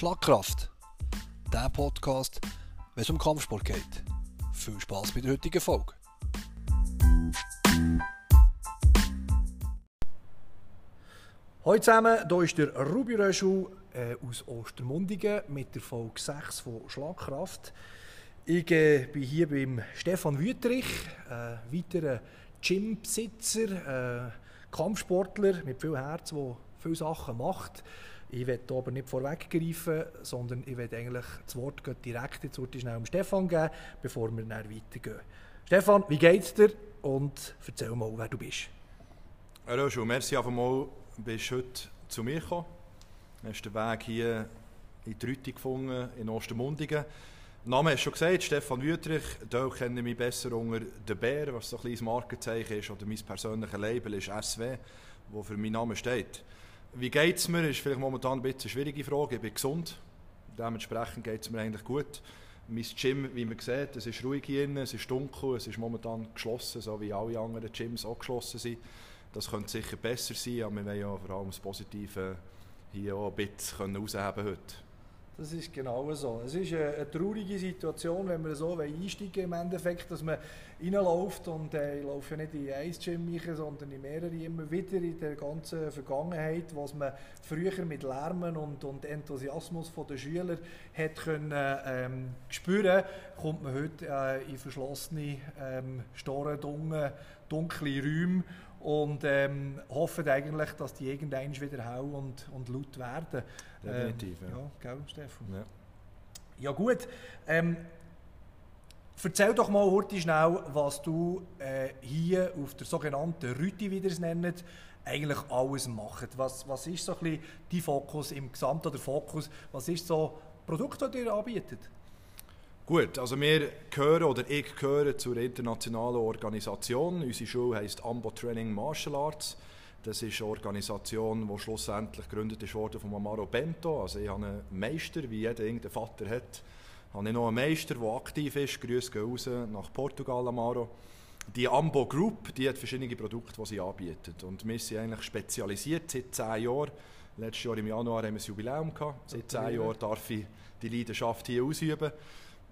Schlagkraft. Der Podcast, wenn es um Kampfsport geht. Viel Spaß bei der heutigen Folge. Hallo zusammen, hier ist der Ruby Röschel äh, aus Ostermundigen mit der Folge 6 von Schlagkraft. Ich äh, bin hier beim Stefan Wüterich, äh, weiterer Gymbesitzer, äh, Kampfsportler mit viel Herz, der viele Sachen macht. Ich werde aber nicht vorweggreifen, sondern ich werde eigentlich das Wort direkt jetzt schnell um Stefan geben, bevor wir dann weitergehen. Stefan, wie geht's dir? Und erzähl mal, wer du bist. Hallo, schon merci einfach mal, bist heute zu mir gekommen. Du hast den Weg hier in die Rüti gefunden, in Ostermundigen. Name hast du schon gesagt, Stefan Wüterich. Da kenne ich mich besser unter «Der Bär», was so ein kleines Markenzeichen ist, oder mein persönliches Label ist «SW», wo für meinen Namen steht. Wie geht es mir, ist vielleicht momentan ein bisschen eine schwierige Frage. Ich bin gesund, dementsprechend geht es mir eigentlich gut. Mein Gym, wie man sieht, es ist ruhig hier, es ist dunkel, es ist momentan geschlossen, so wie alle anderen Gyms auch geschlossen sind. Das könnte sicher besser sein, aber wir wollen ja vor allem das Positive hier auch ein bisschen herausheben heute. Das ist genau so. Es ist eine, eine traurige Situation, wenn wir so einsteigen im Endeffekt, dass man reinläuft und äh, ich laufe ja nicht in ein Gym rein, sondern in mehrere immer wieder in der ganzen Vergangenheit, was man früher mit Lärmen und, und Enthusiasmus der Schüler hat können ähm, spüren, kommt man heute äh, in verschlossene, ähm, starre, dunkle Räume und ähm, hoffen eigentlich, dass die irgendwann wieder hell und, und laut werden. Definitiv, ähm, ja. ja. gell, Stefan? Ja, ja gut. Ähm, erzähl doch mal heute schnell, was du äh, hier auf der sogenannten Rüti, wie ihr es nennt, eigentlich alles macht. Was, was ist so ein bisschen dein Fokus im Gesamt oder Fokus? Was ist so Produkt, das ihr anbietet? Gut, also wir gehören oder ich gehöre zur internationalen Organisation. Unsere Schule heisst Ambo Training Martial Arts. Das ist eine Organisation, die schlussendlich gegründet wurde von Amaro Bento. Also ich habe einen Meister, wie jeder irgendeinen Vater hat. Habe ich noch einen Meister, der aktiv ist. Grüße gehen raus nach Portugal, Amaro. Die Ambo Group, die hat verschiedene Produkte, die sie anbietet. Und wir sind eigentlich spezialisiert seit zehn Jahren. Letztes Jahr im Januar haben wir ein Jubiläum gehabt. Seit zehn Jahren darf ich die Leidenschaft hier ausüben.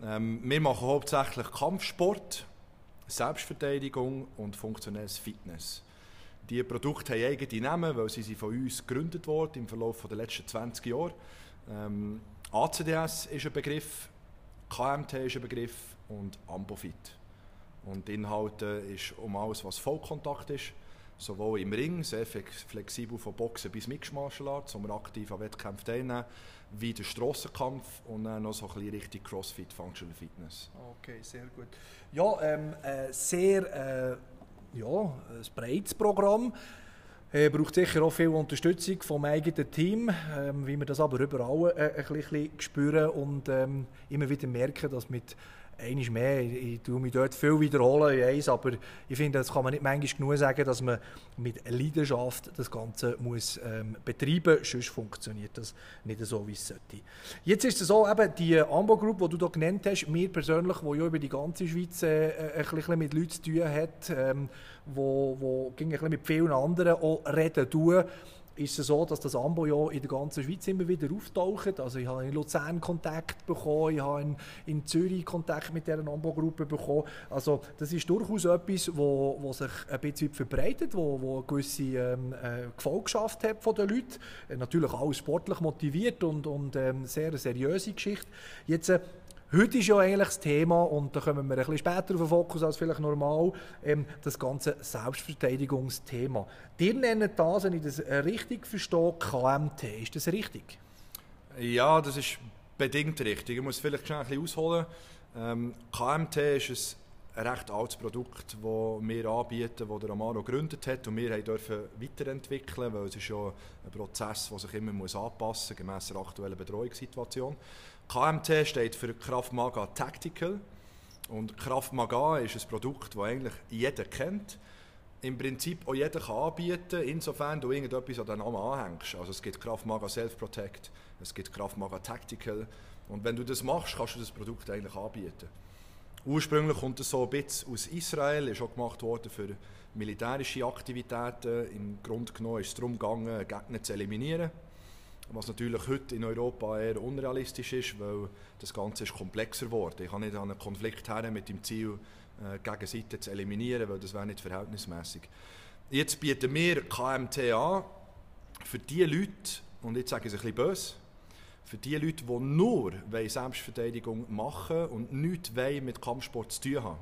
Ähm, wir machen hauptsächlich Kampfsport, Selbstverteidigung und funktionelles Fitness. Die Produkte haben eigene Namen, weil sie von uns gegründet wurden im Verlauf der letzten 20 Jahre. Ähm, ACDS ist ein Begriff, KMT ist ein Begriff und Ambofit. Und Inhalte ist um alles, was Vollkontakt ist, sowohl im Ring, sehr flexibel von Boxen bis Mixed Martial Arts, wo wir aktiv an Wettkämpfen teilnehmen, wie der Strassenkampf und dann noch so ein bisschen Richtung Crossfit, Functional Fitness. Okay, sehr gut. Ja, ähm, äh, sehr äh, ja, ein breites Programm. Äh, braucht sicher auch viel Unterstützung vom eigenen Team, ähm, wie wir das aber überall äh, ein bisschen spüren und ähm, immer wieder merken, dass mit Eines mehr, ich, tue mich dort viel wiederholen, eins, aber ich finde, das kann man nicht manchmal genug sagen, dass man mit Leidenschaft das Ganze muss ähm, betreiben muss, sonst funktioniert das nicht so, wie es sollte. Jetzt ist es so, eben die Ambo Group, die du hier genannt hast, mir persönlich, die ja über die ganze Schweiz äh, ein bisschen mit Leuten zu tun hat, ähm, wo, wo ein bisschen mit vielen anderen auch reden tun, ist es so, dass das Ambo ja in der ganzen Schweiz immer wieder auftaucht. Also ich habe in Luzern Kontakt bekommen, ich habe in, in Zürich Kontakt mit dieser Ambo-Gruppe bekommen. Also das ist durchaus etwas, wo, wo sich ein bisschen verbreitet, wo, wo eine gewisse ähm, äh, Gefolgschaft hat von den Leuten. Äh, natürlich alles sportlich motiviert und, und ähm, sehr seriöse Geschichte. Jetzt äh, Heute ist ja eigentlich das Thema, und da kommen wir ein bisschen später auf den Fokus als vielleicht normal, ähm, das ganze Selbstverteidigungsthema. Ihr nennt das, wenn ich das richtig verstehe, KMT. Ist das richtig? Ja, das ist bedingt richtig. Ich muss vielleicht schnell ein bisschen ausholen. Ähm, KMT ist ein recht altes Produkt, das wir anbieten, das der Amaro gegründet hat und wir dürfen weiterentwickeln, weil es ist ja ein Prozess, der sich immer anpassen muss, gemäss der aktuellen Betreuungssituation. KMT steht für Kraft Maga Tactical. Und Kraft Maga ist ein Produkt, das eigentlich jeder kennt. Im Prinzip auch jeder kann anbieten, insofern du irgendetwas an den Namen anhängst. Also es gibt Kraft Maga Self-Protect, es gibt Kraft Maga Tactical. Und wenn du das machst, kannst du das Produkt eigentlich anbieten. Ursprünglich kommt es so ein bisschen aus Israel, ist auch gemacht worden für militärische Aktivitäten. Im Grunde genommen ist es darum gegangen, Gegner zu eliminieren. Was natürlich heute in Europa eher unrealistisch ist, weil das Ganze ist komplexer geworden. Ich kann nicht an einen Konflikt her mit dem Ziel, äh, Gegenseite zu eliminieren, weil das wäre nicht verhältnismäßig. Jetzt bieten wir KMT an für die Leute, und jetzt sage ich es ein bisschen böse, für die Leute, die nur Selbstverteidigung machen und nichts mit Kampfsport zu tun haben.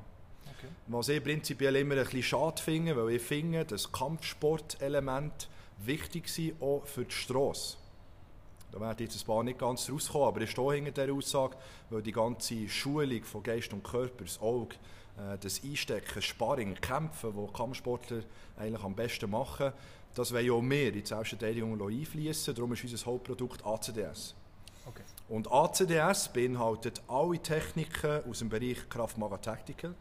Okay. Was ich prinzipiell immer ein bisschen schade finde, weil ich finde, dass Kampfsportelement wichtig sind, auch für die Straße. Da werden jetzt ein paar nicht ganz rauskommen, aber ich stehe hinter dieser Aussage, weil die ganze Schulung von Geist und Körper, das Auge, äh, das Einstecken, Sparring, Kämpfen, wo Kampfsportler eigentlich am besten machen, das wollen auch wir in die Selbstverteidigung einfließen. Darum ist unser Hauptprodukt ACDS. Okay. Und ACDS beinhaltet alle Techniken aus dem Bereich Kraftmaga Tactical,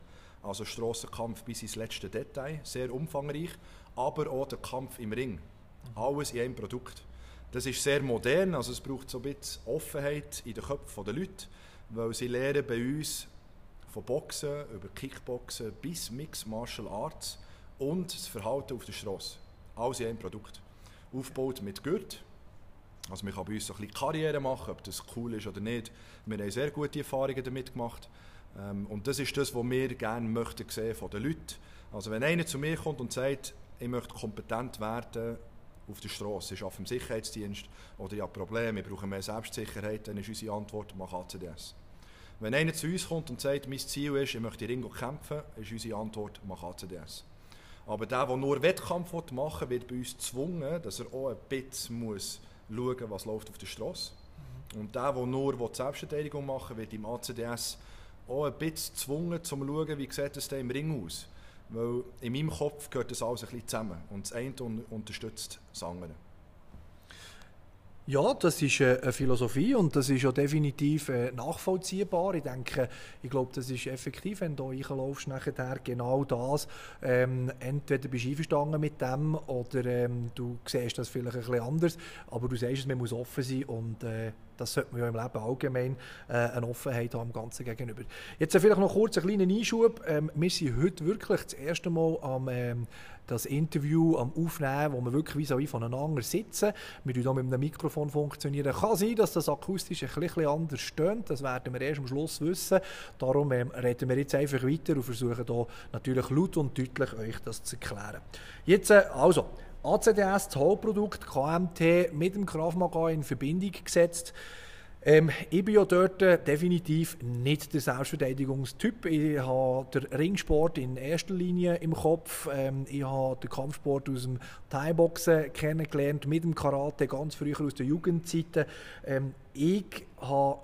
also Strassenkampf bis ins letzte Detail, sehr umfangreich, aber auch der Kampf im Ring. Alles in einem Produkt. Das ist sehr modern, also es braucht so ein bisschen Offenheit in den Köpfen der Leute, weil sie lernen bei uns von Boxen über Kickboxen bis Mixed Martial Arts und das Verhalten auf der Straße. Alles in einem Produkt. Aufgebaut mit Gurt, also man kann bei uns so ein bisschen Karriere machen, ob das cool ist oder nicht. Wir haben sehr gute Erfahrungen damit gemacht. Ähm, und das ist das, was wir gerne möchten sehen von den Leuten. Also wenn einer zu mir kommt und sagt, ich möchte kompetent werden auf der Straße, ich arbeite im Sicherheitsdienst oder ich habe Probleme, ich brauche mehr Selbstsicherheit, dann ist unsere Antwort, mach ACDS. Wenn einer zu uns kommt und sagt, mein Ziel ist, ich möchte in Ringo kämpfen, ist unsere Antwort, mach ACDS. Aber der, der nur Wettkampf machen will, wird bei uns gezwungen, dass er auch ein bisschen muss schauen, was läuft auf der Straße. Mhm. Und der, der nur die Selbstverteidigung machen will, wird im ACDS auch ein bisschen gezwungen, um zu schauen, wie sieht es im Ring aus. Weil in meinem Kopf gehört das alles ein bisschen zusammen. Und das eine unterstützt das andere. Ja, das ist äh, eine Philosophie und das ist ja definitiv äh, nachvollziehbar. Ich denke, ich glaube, das ist effektiv, wenn du reinlaufst, nachher genau das. Ähm, entweder bist du einverstanden mit dem oder ähm, du siehst das vielleicht ein bisschen anders, aber du sagst, man muss offen sein und äh, das sollte man ja im Leben allgemein äh, eine Offenheit haben am Ganzen gegenüber. Jetzt vielleicht noch kurz einen kleinen Einschub. Ähm, wir sind heute wirklich das erste Mal am ähm, das Interview am Aufnehmen, wo wir wirklich wie voneinander sitzen. Wir hier mit einem Mikrofon funktionieren. Kann sein, dass das akustisch ein bisschen anders stöhnt. Das werden wir erst am Schluss wissen. Darum ähm, reden wir jetzt einfach weiter und versuchen hier natürlich laut und deutlich euch das zu erklären. Jetzt äh, also ACDS, das Hauptprodukt KMT mit dem Krav in Verbindung gesetzt. Ähm, ich bin ja dort äh, definitiv nicht der Selbstverteidigungstyp. Ich habe den Ringsport in erster Linie im Kopf. Ähm, ich habe den Kampfsport aus dem Thai-Boxen kennengelernt, mit dem Karate, ganz früher aus der Jugendzeiten. Ähm, ich habe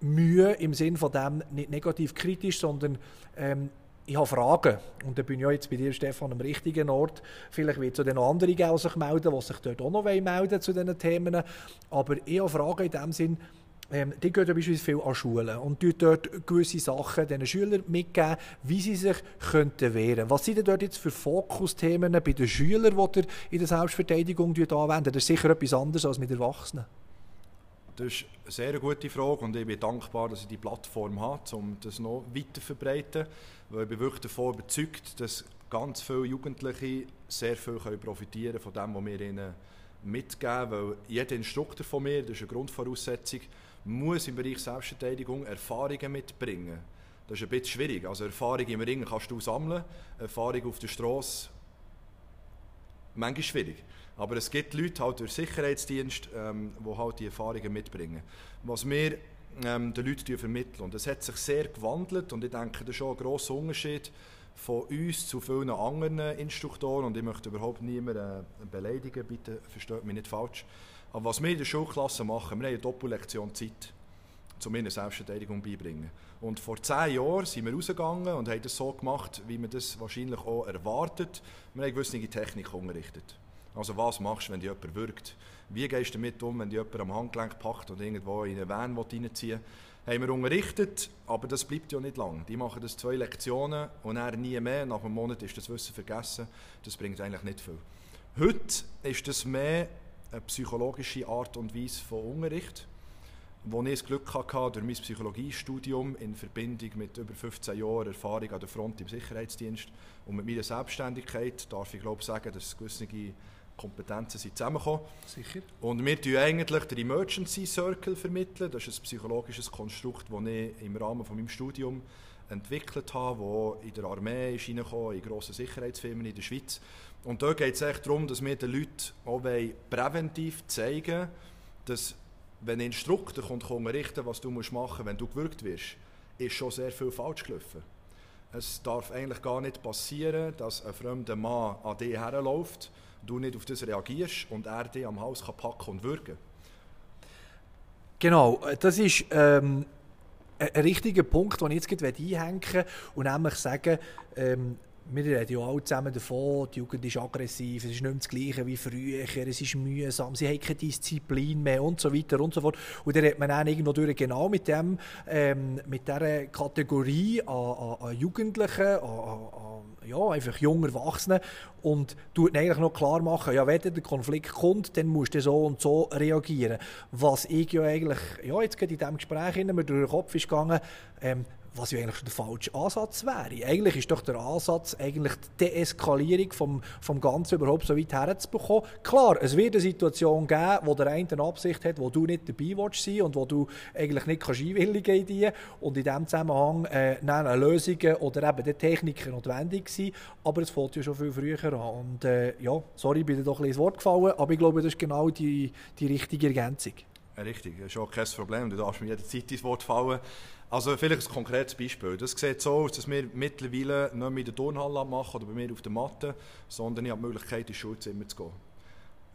Mühe im Sinn von dem nicht negativ kritisch, sondern ähm, ich habe Fragen. Und da bin ich ja jetzt bei dir, Stefan, am richtigen Ort. Vielleicht wird es noch andere geben, melden, die sich dort auch noch melden zu diesen Themen. Aber ich habe Fragen in dem Sinn, ähm, die gehen beispielsweise viel an Schulen und dort gewisse Sachen den Schülern mitgeben, wie sie sich könnten wehren. Was sind denn dort jetzt für Fokusthemen bei den Schülern, die ihr in der Selbstverteidigung anwenden? Das ist sicher etwas anderes als mit Erwachsenen. Das ist eine sehr gute Frage und ich bin dankbar, dass ich die Plattform habe, um das noch weiter zu verbreiten. Weil ich bin wirklich davon überzeugt, dass ganz viele Jugendliche sehr viel profitieren von dem, was wir ihnen mitgeben. Weil jeder Instruktor von mir, das ist eine Grundvoraussetzung, muss im Bereich Selbstverteidigung Erfahrungen mitbringen. Das ist ein bisschen schwierig. Also Erfahrung im Ring kannst du sammeln, Erfahrung auf der Straße manchmal schwierig. Aber es gibt Leute halt durch Sicherheitsdienst, ähm, die halt die Erfahrungen mitbringen. Was wir ähm, den Leuten vermitteln. Und es hat sich sehr gewandelt und ich denke, das ist schon ein grosser Unterschied von uns zu vielen anderen Instruktoren und ich möchte überhaupt niemanden äh, beleidigen, bitte versteht mich nicht falsch. Aber was wir in der Schulklasse machen, wir haben eine Doppellektion Zeit, um ihnen Selbstverteidigung beibringen. Und vor zehn Jahren sind wir rausgegangen und haben das so gemacht, wie man das wahrscheinlich auch erwartet. Wir haben gewisse Technik unterrichtet. Also was machst du, wenn dich jemand wirkt? Wie gehst du damit um, wenn dich jemand am Handgelenk packt und irgendwo in eine Van reinziehen? Haben wir unterrichtet, aber das bleibt ja nicht lang. Die machen das zwei Lektionen und dann nie mehr. Nach einem Monat ist das Wissen vergessen. Das bringt eigentlich nicht viel. Heute ist das mehr eine psychologische Art und Weise von Unterricht, wo ich das Glück hatte, durch mein Psychologiestudium in Verbindung mit über 15 Jahren Erfahrung an der Front im Sicherheitsdienst und mit meiner Selbstständigkeit darf ich glaube sagen, dass gewisse Kompetenzen sind zusammengekommen. Sicher. Und wir vermitteln eigentlich den Emergency Circle. Vermitteln. Das ist ein psychologisches Konstrukt, das ich im Rahmen von meinem Studium entwickelt habe, das in der Armee ist in grossen Sicherheitsfirmen in der Schweiz. Und dort geht es echt darum, dass wir den Leuten auch präventiv zeigen dass wenn ein Instruktor kommt, unterrichten was du machen musst, wenn du gewürgt wirst, ist schon sehr viel falsch gelaufen. Es darf eigentlich gar nicht passieren, dass ein fremder Mann an dich herläuft, du nicht auf das reagierst und er dich am Haus kann packen und würgen. Genau, das ist ähm, ein richtiger Punkt, den ich jetzt einhängen will und nämlich sagen, ähm, wir reden ja alle zusammen davon, die Jugend ist aggressiv, es ist nicht mehr das Gleiche wie früher, es ist mühsam, sie haben keine Disziplin mehr und so weiter und so fort. Und dann man irgendwo durch genau mit, dem, ähm, mit dieser Kategorie an, an, an Jugendlichen, an, an, ja, einfach junger Erwachsenen und tut eigentlich noch klar machen, ja, wenn der Konflikt kommt, dann musst du so und so reagieren. Was ich ja eigentlich, ja, jetzt geht in diesem Gespräch mir durch den Kopf ist gegangen, ähm, was ja eigentlich der falsche Ansatz wäre. Eigentlich ist doch der Ansatz, eigentlich die Deeskalierung vom, vom Ganzen überhaupt so weit herzubekommen. Klar, es wird eine Situation geben, wo der eine eine Absicht hat, wo du nicht dabei willst sein und wo du eigentlich nicht kannst einwilligen in die und in diesem Zusammenhang äh, dann Lösungen oder eben die Techniken notwendig sind, aber es fällt ja schon viel früher an und äh, ja, sorry, bin dir doch ein bisschen ins Wort gefallen, aber ich glaube, das ist genau die, die richtige Ergänzung. Richtig, das ist auch kein Problem, du darfst mir jederzeit ins Wort fallen. Also vielleicht ein konkretes Beispiel. Das sieht so aus, dass wir mittlerweile nicht mehr in der Turnhalle machen oder bei mir auf der Matte, sondern ich habe die Möglichkeit, ins Schulzimmer zu gehen.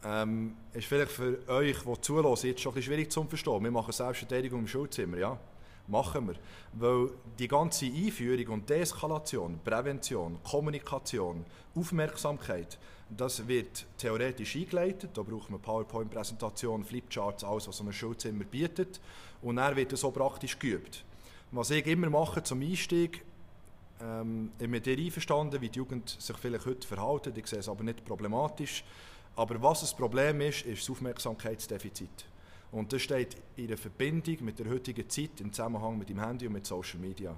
Ähm, ist vielleicht für euch, die zulassen, jetzt schon ein schwierig zu verstehen. Wir machen Selbstverteidigung im Schulzimmer, ja. Machen wir. Weil die ganze Einführung und Deeskalation, Prävention, Kommunikation, Aufmerksamkeit, das wird theoretisch eingeleitet. Da braucht man PowerPoint-Präsentation, Flipcharts, alles, was so ein Schulzimmer bietet. Und dann wird das so praktisch geübt. Was ich immer mache zum Einstieg, ähm, ich bin mit dir einverstanden, wie die Jugend sich vielleicht heute verhält. Ich sehe es aber nicht problematisch. Aber was das Problem ist, ist das Aufmerksamkeitsdefizit. Und das steht in der Verbindung mit der heutigen Zeit im Zusammenhang mit dem Handy und mit Social Media.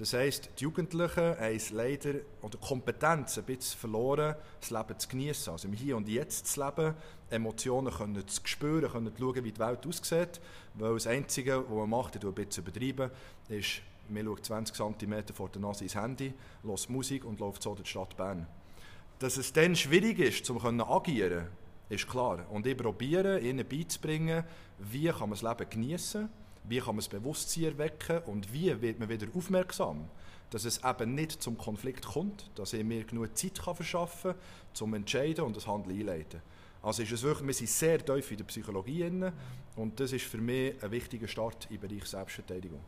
Das heisst, die Jugendlichen haben leider oder Kompetenz ein bisschen verloren, das Leben zu genießen, also im Hier und Jetzt zu leben, Emotionen können zu spüren, können zu schauen, wie die Welt aussieht, weil das Einzige, was man macht, ich ein bisschen übertreiben, ist, man schaut 20 cm vor der Nase ins Handy, hört Musik und läuft so durch die Stadt Bern. Dass es dann schwierig ist, um agieren ist klar. Und ich probiere, ihnen beizubringen, wie kann man das Leben genießen kann, wie kann man das Bewusstsein erwecken und wie wird man wieder aufmerksam, dass es eben nicht zum Konflikt kommt, dass ich mir genug Zeit kann verschaffen kann, zum Entscheiden und das Handeln einleiten. Also ist es wirklich, wir sind sehr tief in der Psychologie drin, und das ist für mich ein wichtiger Start im Bereich Selbstverteidigung.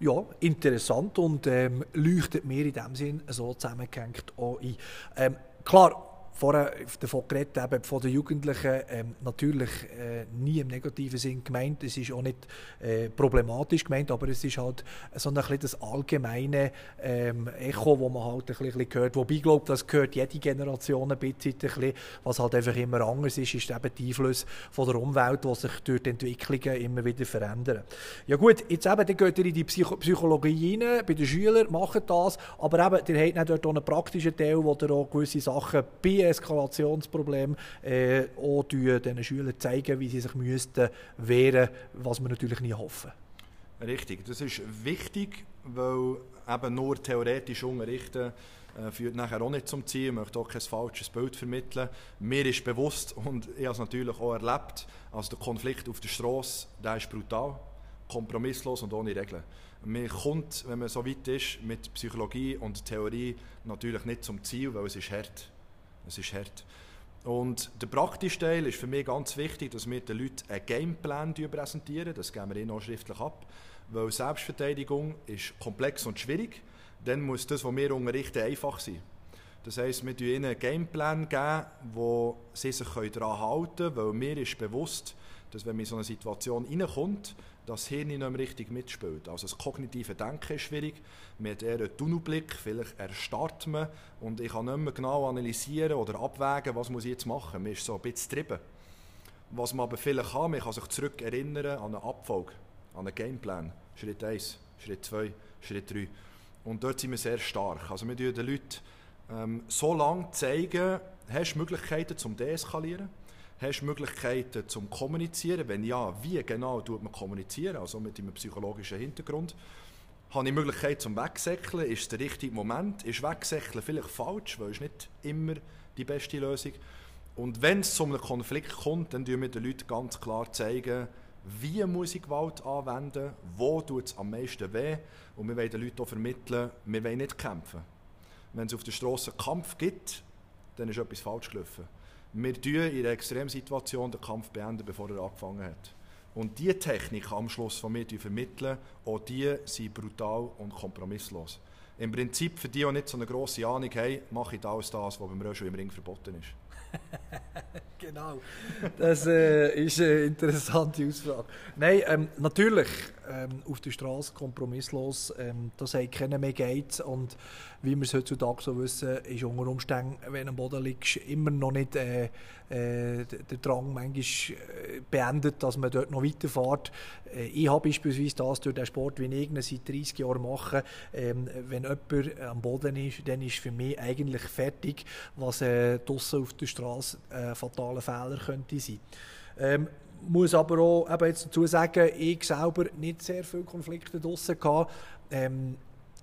Ja, interessant und ähm, leuchtet mir in dem Sinn so zusammengehängt auch ein. Ähm, klar, vorher davon geredet, eben von den Jugendlichen, ähm, natürlich äh, nie im negativen Sinn gemeint, es ist auch nicht äh, problematisch gemeint, aber es ist halt so ein bisschen das allgemeine ähm, Echo, wo man halt ein bisschen, hört, wobei ich glaube, das gehört jede Generation ein bisschen, ein bisschen, was halt einfach immer anders ist, ist eben die Einfluss von der Umwelt, die sich durch die Entwicklungen immer wieder verändern. Ja gut, jetzt eben, dann geht ihr in die Psycho Psychologie rein, bei den Schülern, macht das, aber eben, ihr habt dort auch einen praktischen Teil, wo ihr auch gewisse Sachen bei Eskalationsproblem äh, auch den Schülern zeigen, wie sie sich müssten wehren was wir natürlich nie hoffen. Richtig, das ist wichtig, weil eben nur theoretisch unterrichten äh, führt nachher auch nicht zum Ziel. Ich möchte auch kein falsches Bild vermitteln. Mir ist bewusst und ich habe es natürlich auch erlebt, also der Konflikt auf der Straße, der ist brutal, kompromisslos und ohne Regeln. Man kommt, wenn man so weit ist, mit Psychologie und Theorie natürlich nicht zum Ziel, weil es ist hart. Es ist hart. Und der praktische Teil ist für mich ganz wichtig, dass wir den Leuten einen Gameplan präsentieren. Das geben wir ihnen auch schriftlich ab. Weil Selbstverteidigung ist komplex und schwierig. Dann muss das, was wir unterrichten, einfach sein. Das heisst, wir geben ihnen einen Gameplan, geben, wo sie sich daran halten können, weil mir ist bewusst, dass wenn man in so eine Situation reinkommt, das Hirn nicht mehr richtig mitspielt. Also das kognitive Denken ist schwierig, man hat eher einen Tunnelblick, vielleicht erstarrt man und ich kann nicht mehr genau analysieren oder abwägen, was muss ich jetzt machen. Man ist so ein bisschen getrieben. Was man aber vielleicht kann, man kann sich zurück erinnern an eine Abfolge, an einen Gameplan. Schritt 1, Schritt 2, Schritt 3. Und dort sind wir sehr stark. Also wir zeigen den Leuten ähm, so lange zeigen, hast du Möglichkeiten zum Deeskalieren? Hast du Möglichkeiten zum Kommunizieren? Wenn ja, wie genau tut man kommunizieren? Also mit einem psychologischen Hintergrund. Habe ich Möglichkeit zum Wegsäckeln? Ist es der richtige Moment? Ist Wegsäckeln vielleicht falsch, weil es nicht immer die beste Lösung Und wenn es zu einem Konflikt kommt, dann zeigen wir den Leuten ganz klar, zeigen, wie muss ich Gewalt anwenden, wo tut es am meisten weh. Und wir wollen den Leuten auch vermitteln, wir wollen nicht kämpfen. Wenn es auf der Straße Kampf gibt, dann ist etwas falsch gelaufen. Wir beenden in einer Extremsituation den Kampf beenden, bevor er angefangen hat. Und diese Technik am Schluss, die wir vermitteln, auch die sind brutal und kompromisslos. Im Prinzip, für die, die nicht so eine grosse Ahnung haben, mache ich alles das, was beim Röschel im Ring verboten ist. genau. Das äh, ist eine interessante Ausfrage. Nein, ähm, natürlich, ähm, auf der Straße kompromisslos, ähm, das sagt keiner mehr geht. Und wie wir es heutzutage so wissen, ist unter Umständen, wenn du am Boden liegst, immer noch nicht äh, äh, der Drang manchmal äh, beendet, dass man dort noch weiterfährt. Äh, ich habe beispielsweise das durch den Sport, wie ich ihn seit 30 Jahren mache, ähm, wenn jemand am Boden ist, dann ist für mich eigentlich fertig, was äh, draussen auf der Straße äh, fatale Fehler könnte sein. Ähm, muss aber auch eben jetzt dazu sagen, ich selber nicht sehr viele Konflikte draussen. Ähm,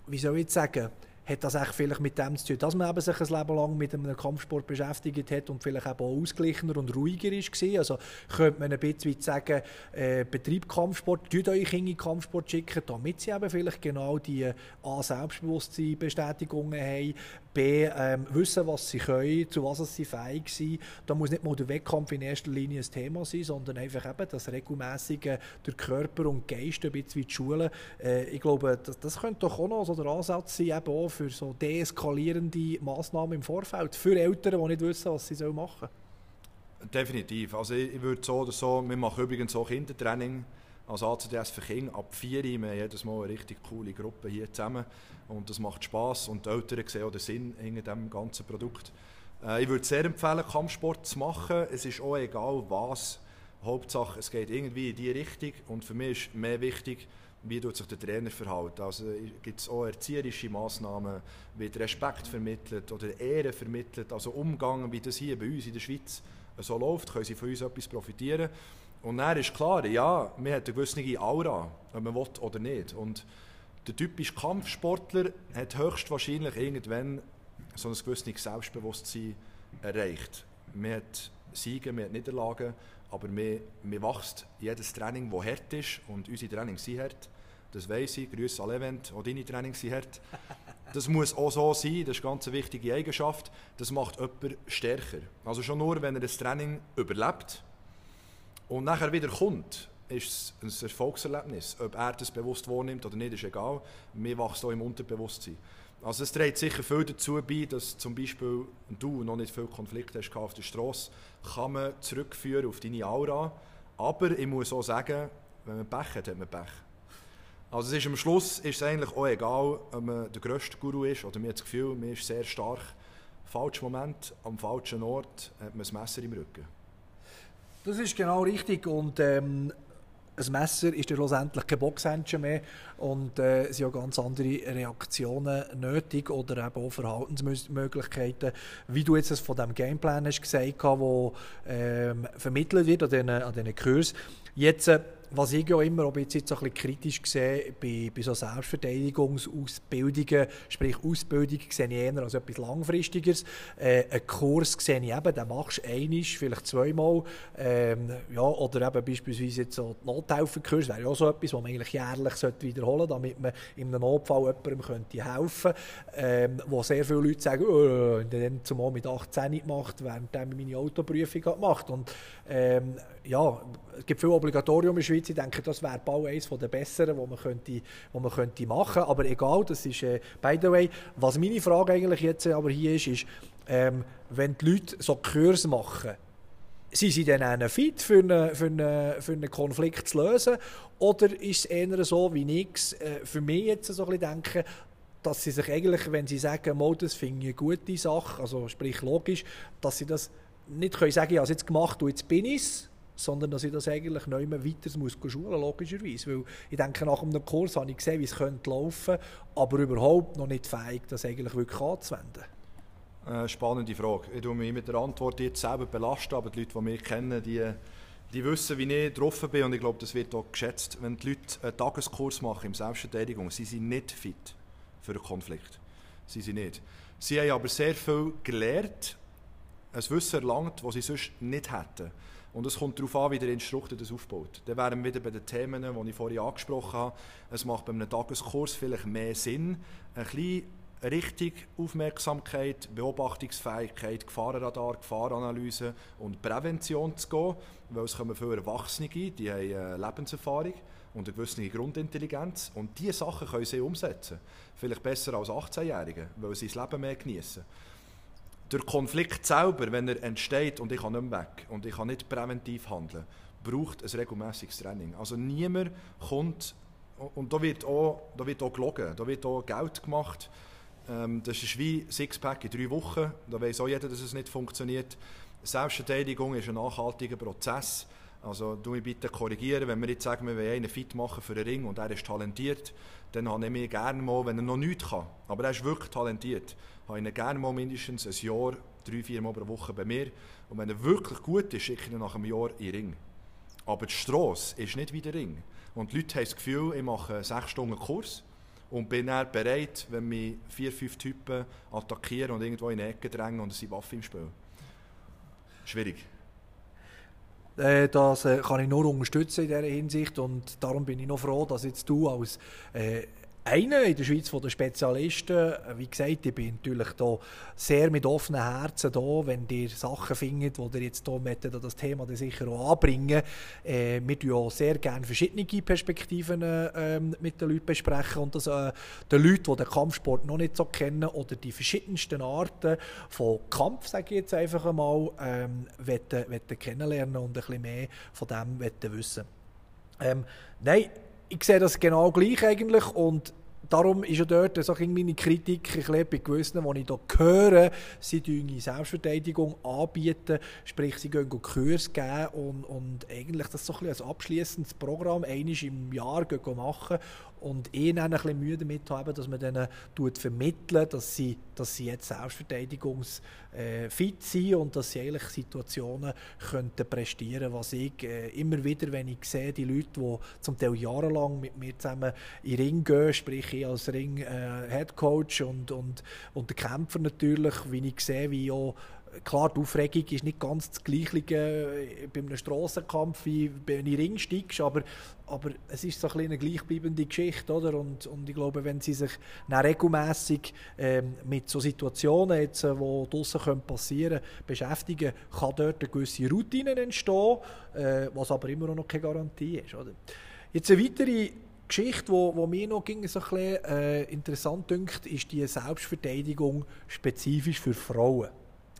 wie soll ich jetzt sagen? Hat das eigentlich vielleicht mit dem zu tun, dass man eben sich ein Leben lang mit einem Kampfsport beschäftigt hat und vielleicht auch ausgeglichener und ruhiger ist Also könnte man ein bisschen sagen, äh, Betrieb Kampfsport, tut euch in den Kampfsport schicken, damit sie eben vielleicht genau die A, Selbstbewusstsein Bestätigungen haben, B, ähm, wissen, was sie können, zu was sie fähig sind. Da muss nicht mal der Wettkampf in erster Linie ein Thema sein, sondern einfach eben das regelmäßige der Körper und Geist ein bisschen wie die Schule. Äh, ich glaube, das, das könnte doch auch noch so der Ansatz sein, eben auch für so deeskalierende Massnahmen im Vorfeld, für Eltern, die nicht wissen, was sie machen sollen. Definitiv. Also ich, ich würde so oder so, wir machen übrigens auch Kindertraining als ACDS für Kinder ab 4 Wir haben jedes Mal eine richtig coole Gruppe hier zusammen und das macht Spaß und die Eltern sehen auch den Sinn in diesem ganzen Produkt. Äh, ich würde sehr empfehlen, Kampfsport zu machen. Es ist auch egal was. Hauptsache, es geht irgendwie in die Richtung und für mich ist mehr wichtig, wie tut sich der Trainer verhält. Also gibt es auch erzieherische Massnahmen, wird Respekt vermittelt oder Ehre vermittelt, also Umgang, wie das hier bei uns in der Schweiz so läuft, können sie von uns etwas profitieren. Und dann ist klar, ja, man hat eine gewisse Aura, ob man will oder nicht. Und der typische Kampfsportler hat höchstwahrscheinlich irgendwann so ein gewisses Selbstbewusstsein erreicht. Man hat Siege, man hat Niederlagen, aber man, man wächst jedes Training, das hart ist, und unsere Trainings sind hart, das weiss ich, Grüße an Levent, auch deine Trainings sind hart. Das muss auch so sein, das ist eine ganz wichtige Eigenschaft, das macht jemanden stärker. Also schon nur, wenn er das Training überlebt, und nachher wieder kommt, ist es ein Erfolgserlebnis. Ob er das bewusst wahrnimmt oder nicht, ist egal. Wir wachsen auch im Unterbewusstsein. Also es trägt sicher viel dazu bei, dass zum Beispiel du noch nicht viel Konflikte hast auf der Straße, kann man zurückführen auf deine Aura. Aber ich muss auch sagen, wenn man Pech hat, hat man Pech. Also es ist am Schluss ist es eigentlich auch egal, ob man der grösste Guru ist oder mir das Gefühl, man ist sehr stark. Falscher Moment, am falschen Ort hat man ein Messer im Rücken. Das ist genau richtig und ähm, ein Messer ist ja schlussendlich kein Boxhändchen mehr und äh, sind ja ganz andere Reaktionen nötig oder eben auch Verhaltensmöglichkeiten, wie du jetzt von dem Gameplan hast gesagt hast, wo ähm, vermittelt wird an diesen Kurs. Jetzt äh, was ich ja immer auch jetzt so ein bisschen kritisch sehe, bei, bei so Selbstverteidigungsausbildungen, sprich Ausbildung, sehe ich eher als etwas Langfristiges. Äh, einen Kurs sehe ich eben, den machst du einmal, vielleicht zweimal. Ähm, ja, oder eben beispielsweise jetzt so Nothelferkurs, wäre ja auch so etwas, was man eigentlich jährlich wiederholen sollte, damit man in einem Notfall jemandem könnte helfen könnte. Ähm, wo sehr viele Leute sagen, oh, dann zumal mit 18 gemacht, während ich meine Autoprüfung gemacht Und ähm, ja, es gibt viele Obligatorium in der Schweiz. Ich denke, das wäre bald eines der besseren, die man, könnte, wo man könnte machen könnte. Aber egal, das ist, äh, by the way, was meine Frage eigentlich jetzt aber hier ist, ist, ähm, wenn die Leute so Kurs machen, sind sie dann fit für einen, für, einen, für einen Konflikt zu lösen? Oder ist es eher so, wie ich äh, für mich jetzt so ein bisschen denke, dass sie sich eigentlich, wenn sie sagen, Mal, das finde ich eine gute Sache, also sprich logisch, dass sie das nicht können sagen, ich habe es jetzt gemacht und jetzt bin ich es, sondern dass ich das eigentlich nicht mehr weiter muss schulen logischerweise. Weil ich denke, nach einem Kurs habe ich gesehen, wie es könnte laufen, aber überhaupt noch nicht fähig, das eigentlich wirklich anzuwenden. Äh, spannende Frage. Ich tue mich mit der Antwort jetzt selber belasten, aber die Leute, die mich kennen, die, die wissen, wie ich drauf bin und ich glaube, das wird auch geschätzt. Wenn die Leute einen Tageskurs machen in Selbstverteidigung, sie sind nicht fit für einen Konflikt. Sie sind nicht. Sie haben aber sehr viel gelernt, ein Wissen erlangt, das sie sonst nicht hätten. Und es kommt darauf an, wie der Instruktor das aufbaut. Dann wären wir wieder bei den Themen, die ich vorhin angesprochen habe. Es macht bei einem Tageskurs vielleicht mehr Sinn, ein bisschen richtig Aufmerksamkeit, Beobachtungsfähigkeit, Gefahrenradar, Gefahranalyse und Prävention zu gehen, weil es kommen viele Erwachsene, die haben eine Lebenserfahrung und eine gewisse Grundintelligenz und diese Sachen können sie umsetzen. Vielleicht besser als 18-Jährige, weil sie das Leben mehr genießen. Der Konflikt selber, wenn er entsteht und ich kann nicht mehr weg und ich kann nicht präventiv handeln, braucht ein regelmäßiges Training. Also niemand kommt, und da wird auch, da wird auch gelogen, da wird auch Geld gemacht. Ähm, das ist wie Sixpack in drei Wochen, da weiß auch jeder, dass es nicht funktioniert. Selbstverteidigung ist ein nachhaltiger Prozess. Also du mich bitte korrigieren, wenn wir jetzt sagen, wir wollen einen fit machen für einen Ring und er ist talentiert, dann habe ich mich gerne mal, wenn er noch nichts kann, aber er ist wirklich talentiert, habe ich ihn gerne mal mindestens ein Jahr, drei, vier Mal pro Woche bei mir. Und wenn er wirklich gut ist, schicke ich ihn nach einem Jahr in den Ring. Aber die Strasse ist nicht wie der Ring. Und die Leute haben das Gefühl, ich mache einen sechs Stunden Kurs und bin dann bereit, wenn mich vier, fünf Typen attackieren und irgendwo in die Ecke drängen und es sind Waffen im Spiel. Schwierig. Äh, das äh, kann ich nur unterstützen in dieser Hinsicht und darum bin ich noch froh, dass jetzt du als äh, einer in der Schweiz von den Spezialisten. Wie gesagt, ich bin natürlich da sehr mit offenen Herzen da, wenn ihr Sachen findet, wo ihr jetzt hier möchtet, das Thema dann sicher auch anbringen. Äh, wir tun auch sehr gerne verschiedene Perspektiven äh, mit den Leuten besprechen und das äh, den Leuten, die den Kampfsport noch nicht so kennen oder die verschiedensten Arten von Kampf, sage ich jetzt einfach einmal, ähm, kennenlernen und ein bisschen mehr von dem wissen. Ähm, nein, ich sehe das genau gleich eigentlich und darum ist ja dort so meine Kritik ein bisschen bei gewissen, die ich hier höre, sie tun Selbstverteidigung anbieten, sprich sie gehen Kurs geben und, und eigentlich das so ein bisschen als abschließendes Programm einmal im Jahr machen und eh ein bisschen Mühe damit haben, dass man denen vermitteln dass sie, dass sie jetzt selbstverteidigungsfit äh, sind und dass sie eigentlich Situationen könnten prestieren was ich äh, immer wieder, wenn ich sehe, die Leute, die zum Teil jahrelang mit mir zusammen in den Ring gehen, sprich ich als Ring-Headcoach äh, und, und, und der Kämpfer natürlich, wie ich sehe, wie auch klar, die Aufregung ist nicht ganz das Gleiche äh, bei einem Strassenkampf, wie wenn ich Ring steigst, aber, aber es ist so ein eine gleichbleibende Geschichte, oder? Und, und ich glaube, wenn sie sich regelmäßig ähm, mit so Situationen, jetzt, äh, die draussen passieren können, beschäftigen, kann dort eine gewisse Routine entstehen, äh, was aber immer noch keine Garantie ist, oder? Jetzt eine weitere Geschichte, wo, wo mir noch ging, so ein bisschen, äh, interessant dünkt, ist die Selbstverteidigung spezifisch für Frauen.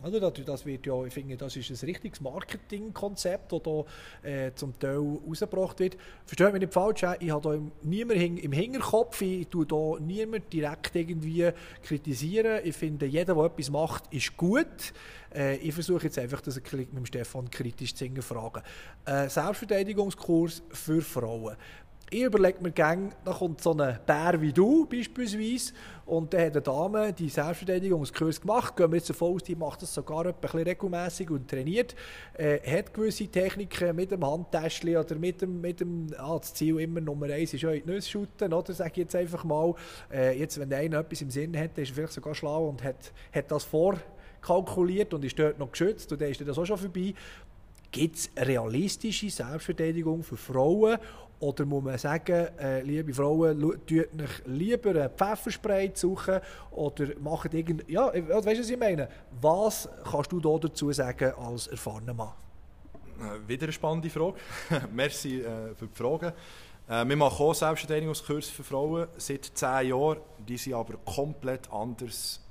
Also das wird ja, ich finde, das ist ein richtiges Marketingkonzept, das hier äh, zum Teil rausgebracht wird. Versteht mich nicht falsch, ich habe hier niemanden im Hinterkopf, ich tue hier niemanden direkt irgendwie kritisieren. Ich finde, jeder, der etwas macht, ist gut. Äh, ich versuche jetzt einfach, das mit dem Stefan kritisch zu fragen. Äh, Selbstverteidigungskurs für Frauen ich überlege mir gerne, da kommt so ein Bär wie du beispielsweise und dann hat eine Dame die Selbstverteidigungskurs gemacht, gehen wir jetzt davon aus, die macht das sogar ein bisschen regelmäßig und trainiert, äh, hat gewisse Techniken mit dem Handtäschchen oder mit dem, mit dem ah, das Ziel immer Nummer eins ist ja in die Nüsse oder, sage ich jetzt einfach mal, äh, jetzt wenn einer etwas im Sinn hat, ist er vielleicht sogar schlau und hat, hat das vorkalkuliert und ist dort noch geschützt und dann ist das auch schon vorbei. Gibt es realistische Selbstverteidigung für Frauen oder muss man sagen, äh, liebe Frauen, tut euch lieber ein Pfefferspray suchen oder macht irgend... Ja, weißt du, was ich meine? Was kannst du da dazu sagen als erfahrener Mann? Äh, wieder eine spannende Frage. Merci äh, für die Frage. Äh, wir machen auch Selbstverteidigungskurse für Frauen seit zehn Jahren. Die sind aber komplett anders,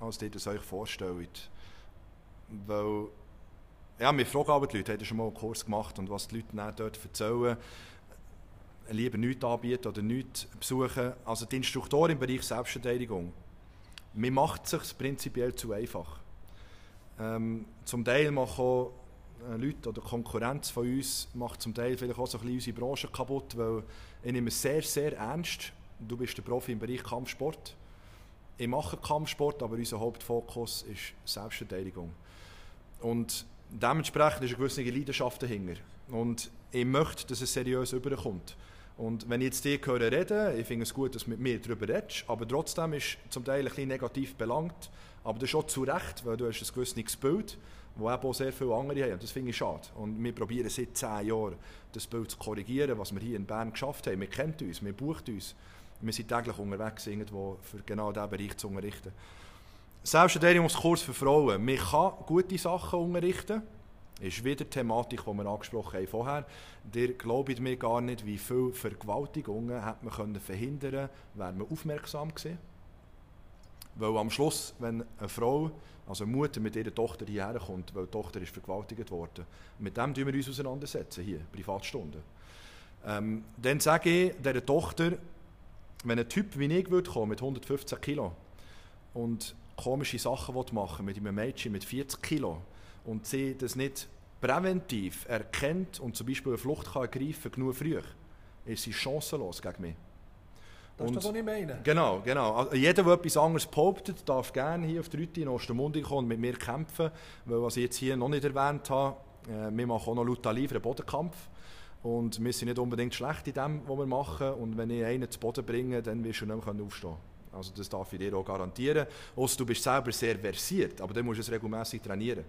als ihr es euch vorstellt. Weil, ja, wir fragen aber die Leute, haben schon mal einen Kurs gemacht und was die Leute dort erzählen lieber nichts anbieten oder nichts besuchen. Also die Instruktoren im Bereich Selbstverteidigung, mir macht es sich prinzipiell zu einfach. Ähm, zum Teil machen auch äh, Leute oder Konkurrenz von uns macht zum Teil vielleicht auch so ein bisschen unsere Branche kaputt, weil ich nehme es sehr, sehr ernst. Du bist der Profi im Bereich Kampfsport ich mache Kampfsport, aber unser Hauptfokus ist Selbstverteidigung. Und dementsprechend ist eine gewisse Leidenschaft dahinter. Und ich möchte, dass es seriös überkommt. Und wenn ich jetzt dich höre reden, ich finde es gut, dass du mit mir darüber redest, aber trotzdem ist zum Teil ein bisschen negativ belangt. Aber das ist auch zu Recht, weil du hast ein gewisses Bild, das eben auch sehr viele andere haben. Und das finde ich schade. Und wir probieren seit zehn Jahren, das Bild zu korrigieren, was wir hier in Bern geschafft haben. Wir kennen uns, wir buchen uns. Wir sind täglich unterwegs, irgendwo für genau diesen Bereich zu unterrichten. Selbstverteidigungskurs für Frauen. Man kann gute Sachen unterrichten. Ist wieder die Thematik, die wir angesprochen haben vorher. Ihr glaubt mir gar nicht, wie viele Vergewaltigungen hat man können verhindern konnte, wäre man aufmerksam gewesen. Weil am Schluss, wenn eine Frau, also eine Mutter mit ihrer Tochter hierher kommt, weil die Tochter ist vergewaltigt worden, mit dem tun wir uns auseinandersetzen, hier, Privatstunden. Ähm, dann sage ich dieser Tochter, wenn ein Typ wie ich würde kommen, mit 115 Kilo und komische Sachen machen mit einem Mädchen mit 40 Kilo und sie das nicht präventiv erkennt und zum Beispiel eine Flucht kann ergreifen genug früh, ist sie chancenlos gegen mich. Das ist das, was ich meine. Genau, genau. Also jeder, der etwas anderes behauptet, darf gerne hier auf die Rüti in Ostermunde kommen und mit mir kämpfen, weil was ich jetzt hier noch nicht erwähnt habe, äh, wir machen auch noch Luta Livre, Bodenkampf. Und wir sind nicht unbedingt schlecht in dem, was wir machen. Und wenn ich einen zu Boden bringe, dann wirst du nicht mehr aufstehen Also das darf ich dir auch garantieren. Ausser du bist selber sehr versiert, aber dann musst du es regelmäßig trainieren.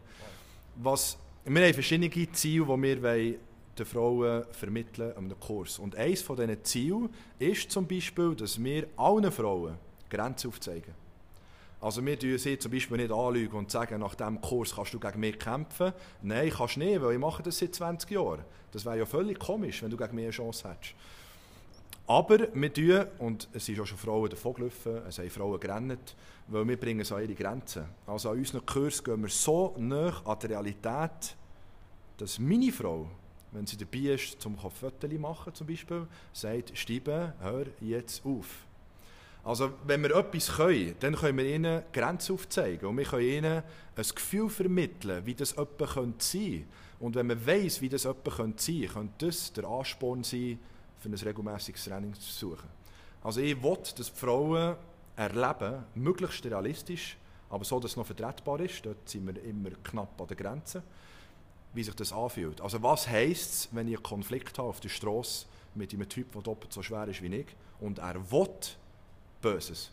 Was, wir haben verschiedene Ziele, die wir den Frauen vermitteln einem Kurs. Und eines von diesen Zielen ist zum Beispiel, dass wir allen Frauen Grenzen aufzeigen. Also wir tun sie zum Beispiel nicht anlügen und sagen, nach diesem Kurs kannst du gegen mich kämpfen. Nein, kannst du nicht, weil ich mache das seit 20 Jahren. Das wäre ja völlig komisch, wenn du gegen mich eine Chance hättest. Aber wir tun, und es sind auch schon Frauen davon gelaufen, es haben Frauen gerannt, weil wir bringen es an ihre Grenzen. Also an unseren Kurs gehen wir so nah an die Realität, dass meine Frau, wenn sie dabei ist, zum Fotos machen zum Beispiel, sagt, Stiebe, hör jetzt auf. Also wenn wir etwas können, dann können wir ihnen Grenzen aufzeigen und wir können ihnen ein Gefühl vermitteln, wie das jemand sein könnte. Und wenn man weiß, wie das jemand sein könnte, könnte das der Ansporn sein, für ein regelmäßiges Training zu suchen. Also ich will, dass die Frauen erleben, möglichst realistisch, aber so, dass es noch vertretbar ist, dort sind wir immer knapp an der Grenze, wie sich das anfühlt. Also was heisst es, wenn ich einen Konflikt habe auf der Straße mit einem Typ, der doppelt so schwer ist wie ich, und er will Böses.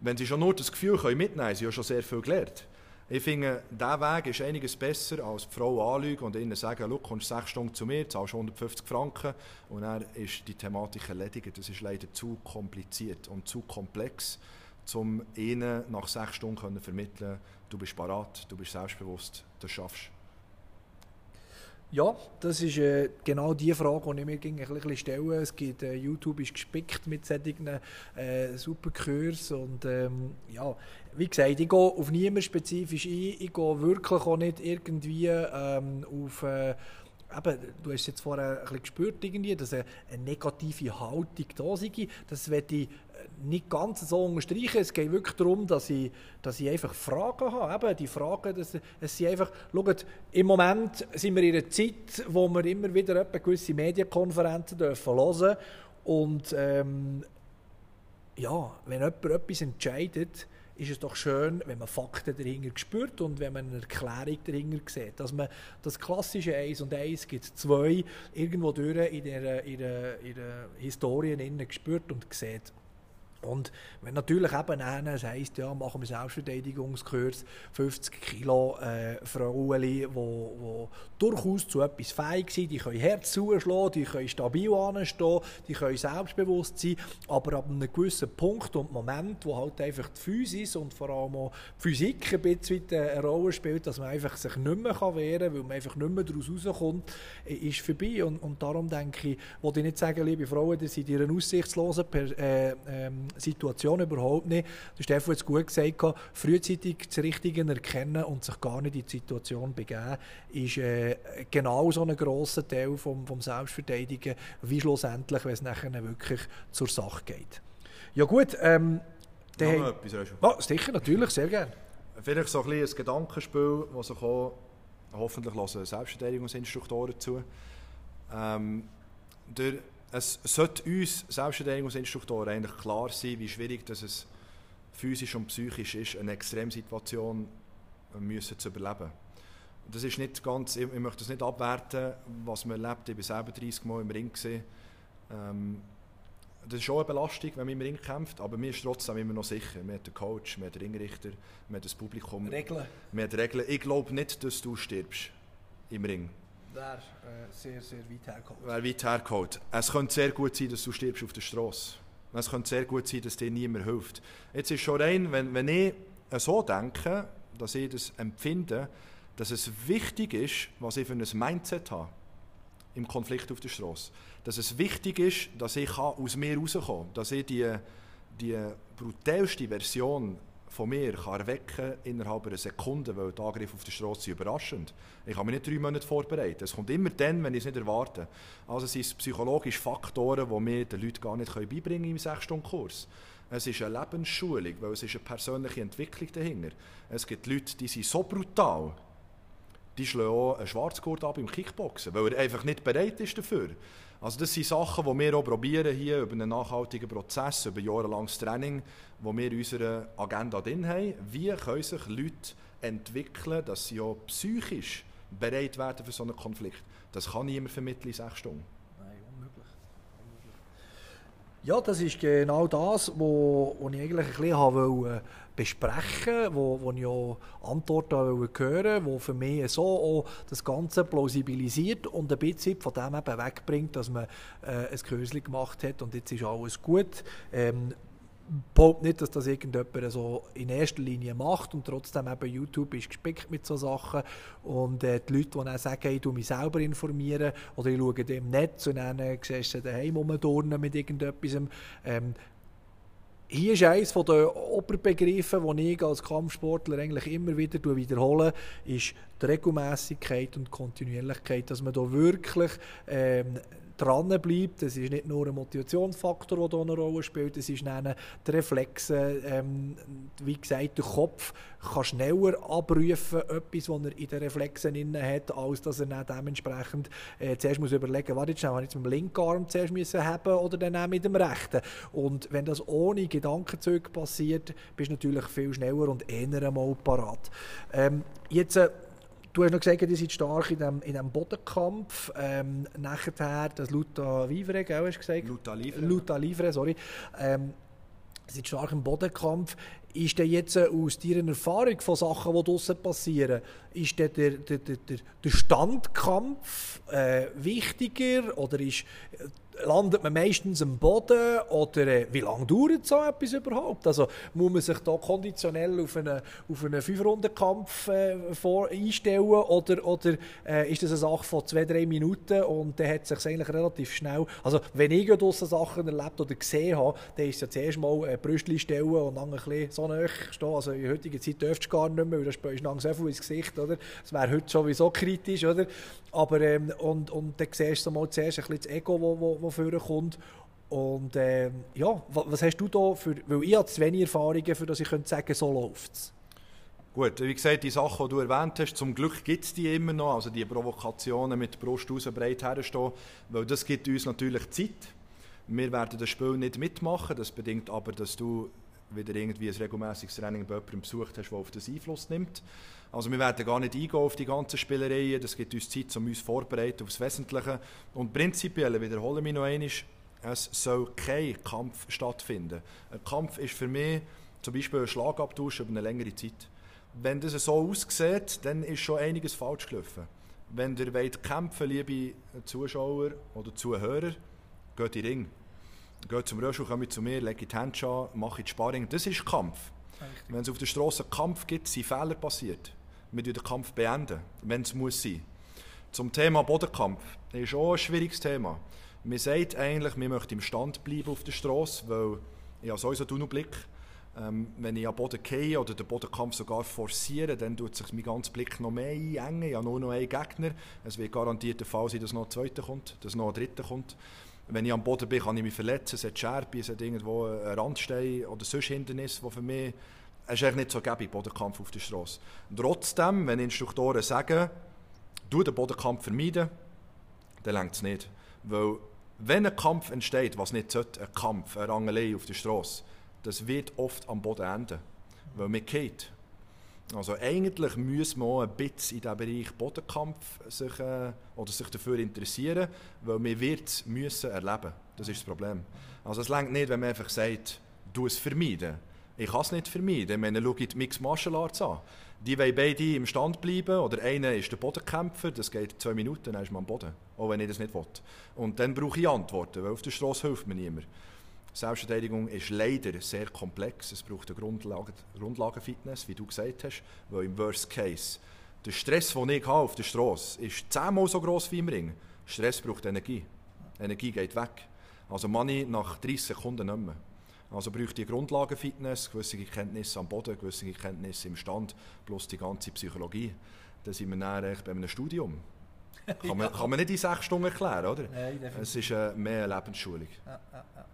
Wenn sie schon nur das Gefühl mitnehmen können, sie haben schon sehr viel gelernt. Ich finde, dieser Weg ist einiges besser, als die Frau anlügen und ihnen sagen, du kommst sechs Stunden zu mir, zahlst 150 Franken und dann ist die Thematik erledigt. Das ist leider zu kompliziert und zu komplex, um ihnen nach sechs Stunden zu vermitteln, du bist parat, du bist selbstbewusst, du schaffst. Ja, das ist äh, genau die Frage, die ich mir ein bisschen stelle. Es gibt, äh, YouTube ist gespickt mit solchen äh, super Kursen und ähm, ja, wie gesagt, ich gehe auf niemanden spezifisch ein, ich gehe wirklich auch nicht irgendwie ähm, auf... Äh, eben, du hast jetzt vorher ein bisschen gespürt, irgendwie, dass eine, eine negative Haltung da sei. Das werde ich nicht ganz so unterstreichen. Es geht wirklich darum, dass ich, dass ich einfach Fragen habe. Eben die Fragen, dass, es sind einfach, schaut, im Moment sind wir in einer Zeit, wo wir immer wieder gewisse Medienkonferenzen dürfen hören und ähm, ja, wenn jemand etwas entscheidet, ist es doch schön, wenn man Fakten dahinter spürt und wenn man eine Erklärung dahinter sieht. Dass man das klassische 1 und 1 gibt 2 irgendwo durch in der, in der, spürt und sieht. Und wenn natürlich eben einer heisst, ja, machen wir Selbstverteidigungskurs, 50 Kilo äh, Frauen, die wo, wo durchaus zu etwas fähig sind, die können Herz zuschlagen, die können stabil anstehen, die können selbstbewusst sein, aber ab einem gewissen Punkt und Moment, wo halt einfach die Physis und vor allem auch die Physik ein bisschen eine Rolle spielt, dass man einfach sich nicht mehr wehren kann, weil man einfach nicht mehr daraus rauskommt, ist vorbei. Und, und darum denke ich, wollte ich nicht sagen, liebe Frauen, dass sie in einer aussichtslosen per, äh, ähm, Situation überhaupt nicht. Der Stefan hat es gut gesagt, frühzeitig das Richtige erkennen und sich gar nicht in die Situation begeben, ist äh, genau so ein grosser Teil vom, vom Selbstverteidigen, wie schlussendlich, wenn es nachher wirklich zur Sache geht. Ja gut, ähm. Noch etwas, oh, Sicher, natürlich, sehr gerne. Vielleicht so ein, ein Gedankenspiel, das sich auch, hoffentlich hören Selbstverteidigungsinstruktoren zu. Ähm, der es sollte uns Selbstverteidigungsinstruktoren eigentlich klar sein, wie schwierig das es physisch und psychisch ist, eine Extremsituation müssen zu überleben. Das ist nicht ganz, ich, ich möchte das nicht abwerten, was man erlebt. Ich war selber 30 Mal im Ring. Ähm, das ist schon eine Belastung, wenn man im Ring kämpft, aber mir ist trotzdem immer noch sicher. Man hat den Coach, man hat den Ringrichter, man hat das Publikum. Regeln. Man hat Regeln. Ich glaube nicht, dass du stirbst im Ring. Wäre äh, sehr, sehr weit hergeholt. Wäre weit hergeholt. Es könnte sehr gut sein, dass du stirbst auf der Straße. Es könnte sehr gut sein, dass dir niemand hilft. Jetzt ist schon rein, wenn, wenn ich so denke, dass ich das empfinde, dass es wichtig ist, was ich für ein Mindset habe im Konflikt auf der Straße. Dass es wichtig ist, dass ich aus mir herauskommen kann, dass ich die, die brutalste Version von mir kann erwecken innerhalb einer Sekunde, weil die Angriffe auf der Straße überraschend. Ich kann mich nicht drei Monate vorbereiten. Es kommt immer dann, wenn ich es nicht erwarte. Also es sind psychologische Faktoren, die mir den Leuten gar nicht beibringen können im 6-Stunden-Kurs. Es ist eine Lebensschulung, weil es ist eine persönliche Entwicklung dahinter. Es gibt Leute, die sind so brutal, die schlagen auch einen Schwarzgurt ab im Kickboxen, weil er einfach nicht bereit ist dafür. Also das sind Sachen, die wir auch probieren hier über einen nachhaltigen Prozess, über jahrelanges Training, wo wir in unserer Agenda drin haben. Wie können sich Leute entwickeln, dass sie auch psychisch bereit werden für so einen Konflikt? Das kann niemand vermitteln in sechs Stunden. Ja, das ist genau das, was ich eigentlich ein bisschen wollte besprechen, wo, wo ich auch Antworten hören wollte, die für mich so auch das Ganze plausibilisiert und ein bisschen von dem eben wegbringt, dass man äh, ein Kösli gemacht hat und jetzt ist alles gut. Ähm, behaupte nicht, dass das irgendjemand so in erster Linie macht und trotzdem eben YouTube ist gespickt mit so Sachen und äh, die Leute, die dann sagen, ich mich selber informieren oder ich schaue im Netz und dann äh, siehst du daheim rumturnen mit irgendetwas, ähm, hier ist eines der Oberbegriffe, die ich als Kampfsportler eigentlich immer wieder wiederhole, ist die Regelmäßigkeit und Kontinuierlichkeit, dass man da wirklich ähm, dranbleibt. Das ist nicht nur ein Motivationsfaktor, der hier eine Rolle spielt, es ist dann die Reflexe, ähm, wie gesagt, der Kopf kann schneller abrufen, etwas, was er in den Reflexen inne hat, als dass er dann dementsprechend äh, zuerst muss überlegen, warte jetzt habe ich jetzt mit dem linken Arm zuerst müssen haben oder dann auch mit dem rechten. Und wenn das ohne Gedankenzüge passiert, bist du natürlich viel schneller und eher einmal parat. Ähm, jetzt äh, Du hast noch gesagt, ihr seid stark in dem, in dem Bodenkampf. Ähm, nachher das Luta Vivre, gell, hast du gesagt? Luta Livre. Luta Livre, sorry. Ähm, seid stark im Bodenkampf. Ist denn jetzt äh, aus deiner Erfahrung von Sachen, die draussen passieren, ist der, der, der, der Standkampf äh, wichtiger oder ist landet man meistens am Boden oder äh, wie lange dauert so etwas überhaupt? Also muss man sich da konditionell auf einen, auf einen Fünf-Runden-Kampf äh, einstellen oder, oder äh, ist das eine Sache von zwei, drei Minuten und dann hat sich eigentlich relativ schnell, also wenn ich draussen Sachen erlebt oder gesehen habe, dann ist es ja zuerst mal äh, Brüstchen stellen und dann ein bisschen so nahe stehen, also in heutiger Zeit dürftest du gar nicht mehr, weil da spürst du so viel ins Gesicht, oder? Das wäre heute sowieso kritisch, oder? Aber, ähm, und, und dann siehst du mal zuerst ein bisschen das Ego, wo, wo, wo vorkommt. Und äh, ja, was hast du da für, weil ich habe zu wenig Erfahrungen, für dass ich könnte sagen, so läuft es. Gut, wie gesagt, die Sachen, die du erwähnt hast, zum Glück gibt es die immer noch, also die Provokationen mit Brust raus breit herstehen, weil das gibt uns natürlich Zeit. Wir werden das Spiel nicht mitmachen, das bedingt aber, dass du wieder irgendwie ein regelmäßiges Training bei jemandem besucht hast, der auf das Einfluss nimmt. Also wir werden gar nicht eingehen auf die ganzen Spielereien, das gibt uns Zeit, um uns vorzubereiten auf das Wesentliche. Und prinzipiell, wiederhole mich noch einmal, es soll kein Kampf stattfinden. Ein Kampf ist für mich zum Beispiel ein Schlagabtausch über eine längere Zeit. Wenn das so aussieht, dann ist schon einiges falsch gelaufen. Wenn ihr wollt kämpfen liebe Zuschauer oder Zuhörer, geht in den Ring. Geht zum Röschel, kommt zu mir, lege die Hände an, mache die Sparring. Das ist Kampf. Wenn es auf der Straße Kampf gibt, sind Fehler passiert wir den Kampf beenden, wenn es muss sein. Zum Thema Bodenkampf. Das ist auch ein schwieriges Thema. Man sagt eigentlich, wir möchten im Stand bleiben auf der Straße, weil ich habe sowieso Tunnelblick. Ähm, wenn ich am Boden gehe oder den Bodenkampf sogar forciere, dann tut sich mein ganzer Blick noch mehr einengen. Ich habe nur noch einen Gegner. Es wird garantiert der Fall sein, dass noch ein zweiter kommt, dass noch ein dritter kommt. Wenn ich am Boden bin, kann ich mich verletzen. Es hat Scherbe, es hat irgendwo einen Randstein oder sonst Hindernis, die für mich es ist eigentlich nicht so gäbig, Bodenkampf auf der Straße. Trotzdem, wenn Instruktoren sagen, du den Bodenkampf vermeiden, dann längt es nicht. Weil, wenn ein Kampf entsteht, was nicht sollte, ein Kampf, eine Rangelei auf der Straße, das wird oft am Boden enden, weil man geht. Also eigentlich müssen wir ein bisschen in diesem Bereich Bodenkampf sich, äh, oder sich dafür interessieren, weil wir wird müssen erleben. Das ist das Problem. Also es längt nicht, wenn man einfach sagt, du es vermeiden. Ich kann es nicht vermeiden. Ich schau die Mixed Martial Arts an. Die wollen beide im Stand bleiben oder einer ist der Bodenkämpfer, das geht zwei Minuten, dann ist man am Boden. Auch wenn ich das nicht will. Und dann brauche ich Antworten, weil auf der Straße hilft mir niemand. Selbstverteidigung ist leider sehr komplex. Es braucht eine Grundlage, Grundlagenfitness, wie du gesagt hast, weil im Worst Case der Stress, den ich habe auf der Straße, ist zehnmal so groß wie im Ring. Stress braucht Energie. Energie geht weg. Also Money nach 30 Sekunden nicht mehr. Also bräuchte die Grundlagenfitness, gewisse Kenntnisse am Boden, gewisse Kenntnisse im Stand, plus die ganze Psychologie. Dann sind wir dann bei einem Studium. Kann man, kann man nicht in sechs Stunden erklären, oder? Nein, es ist äh, mehr eine Lebensschulung. Ja, ja, ja.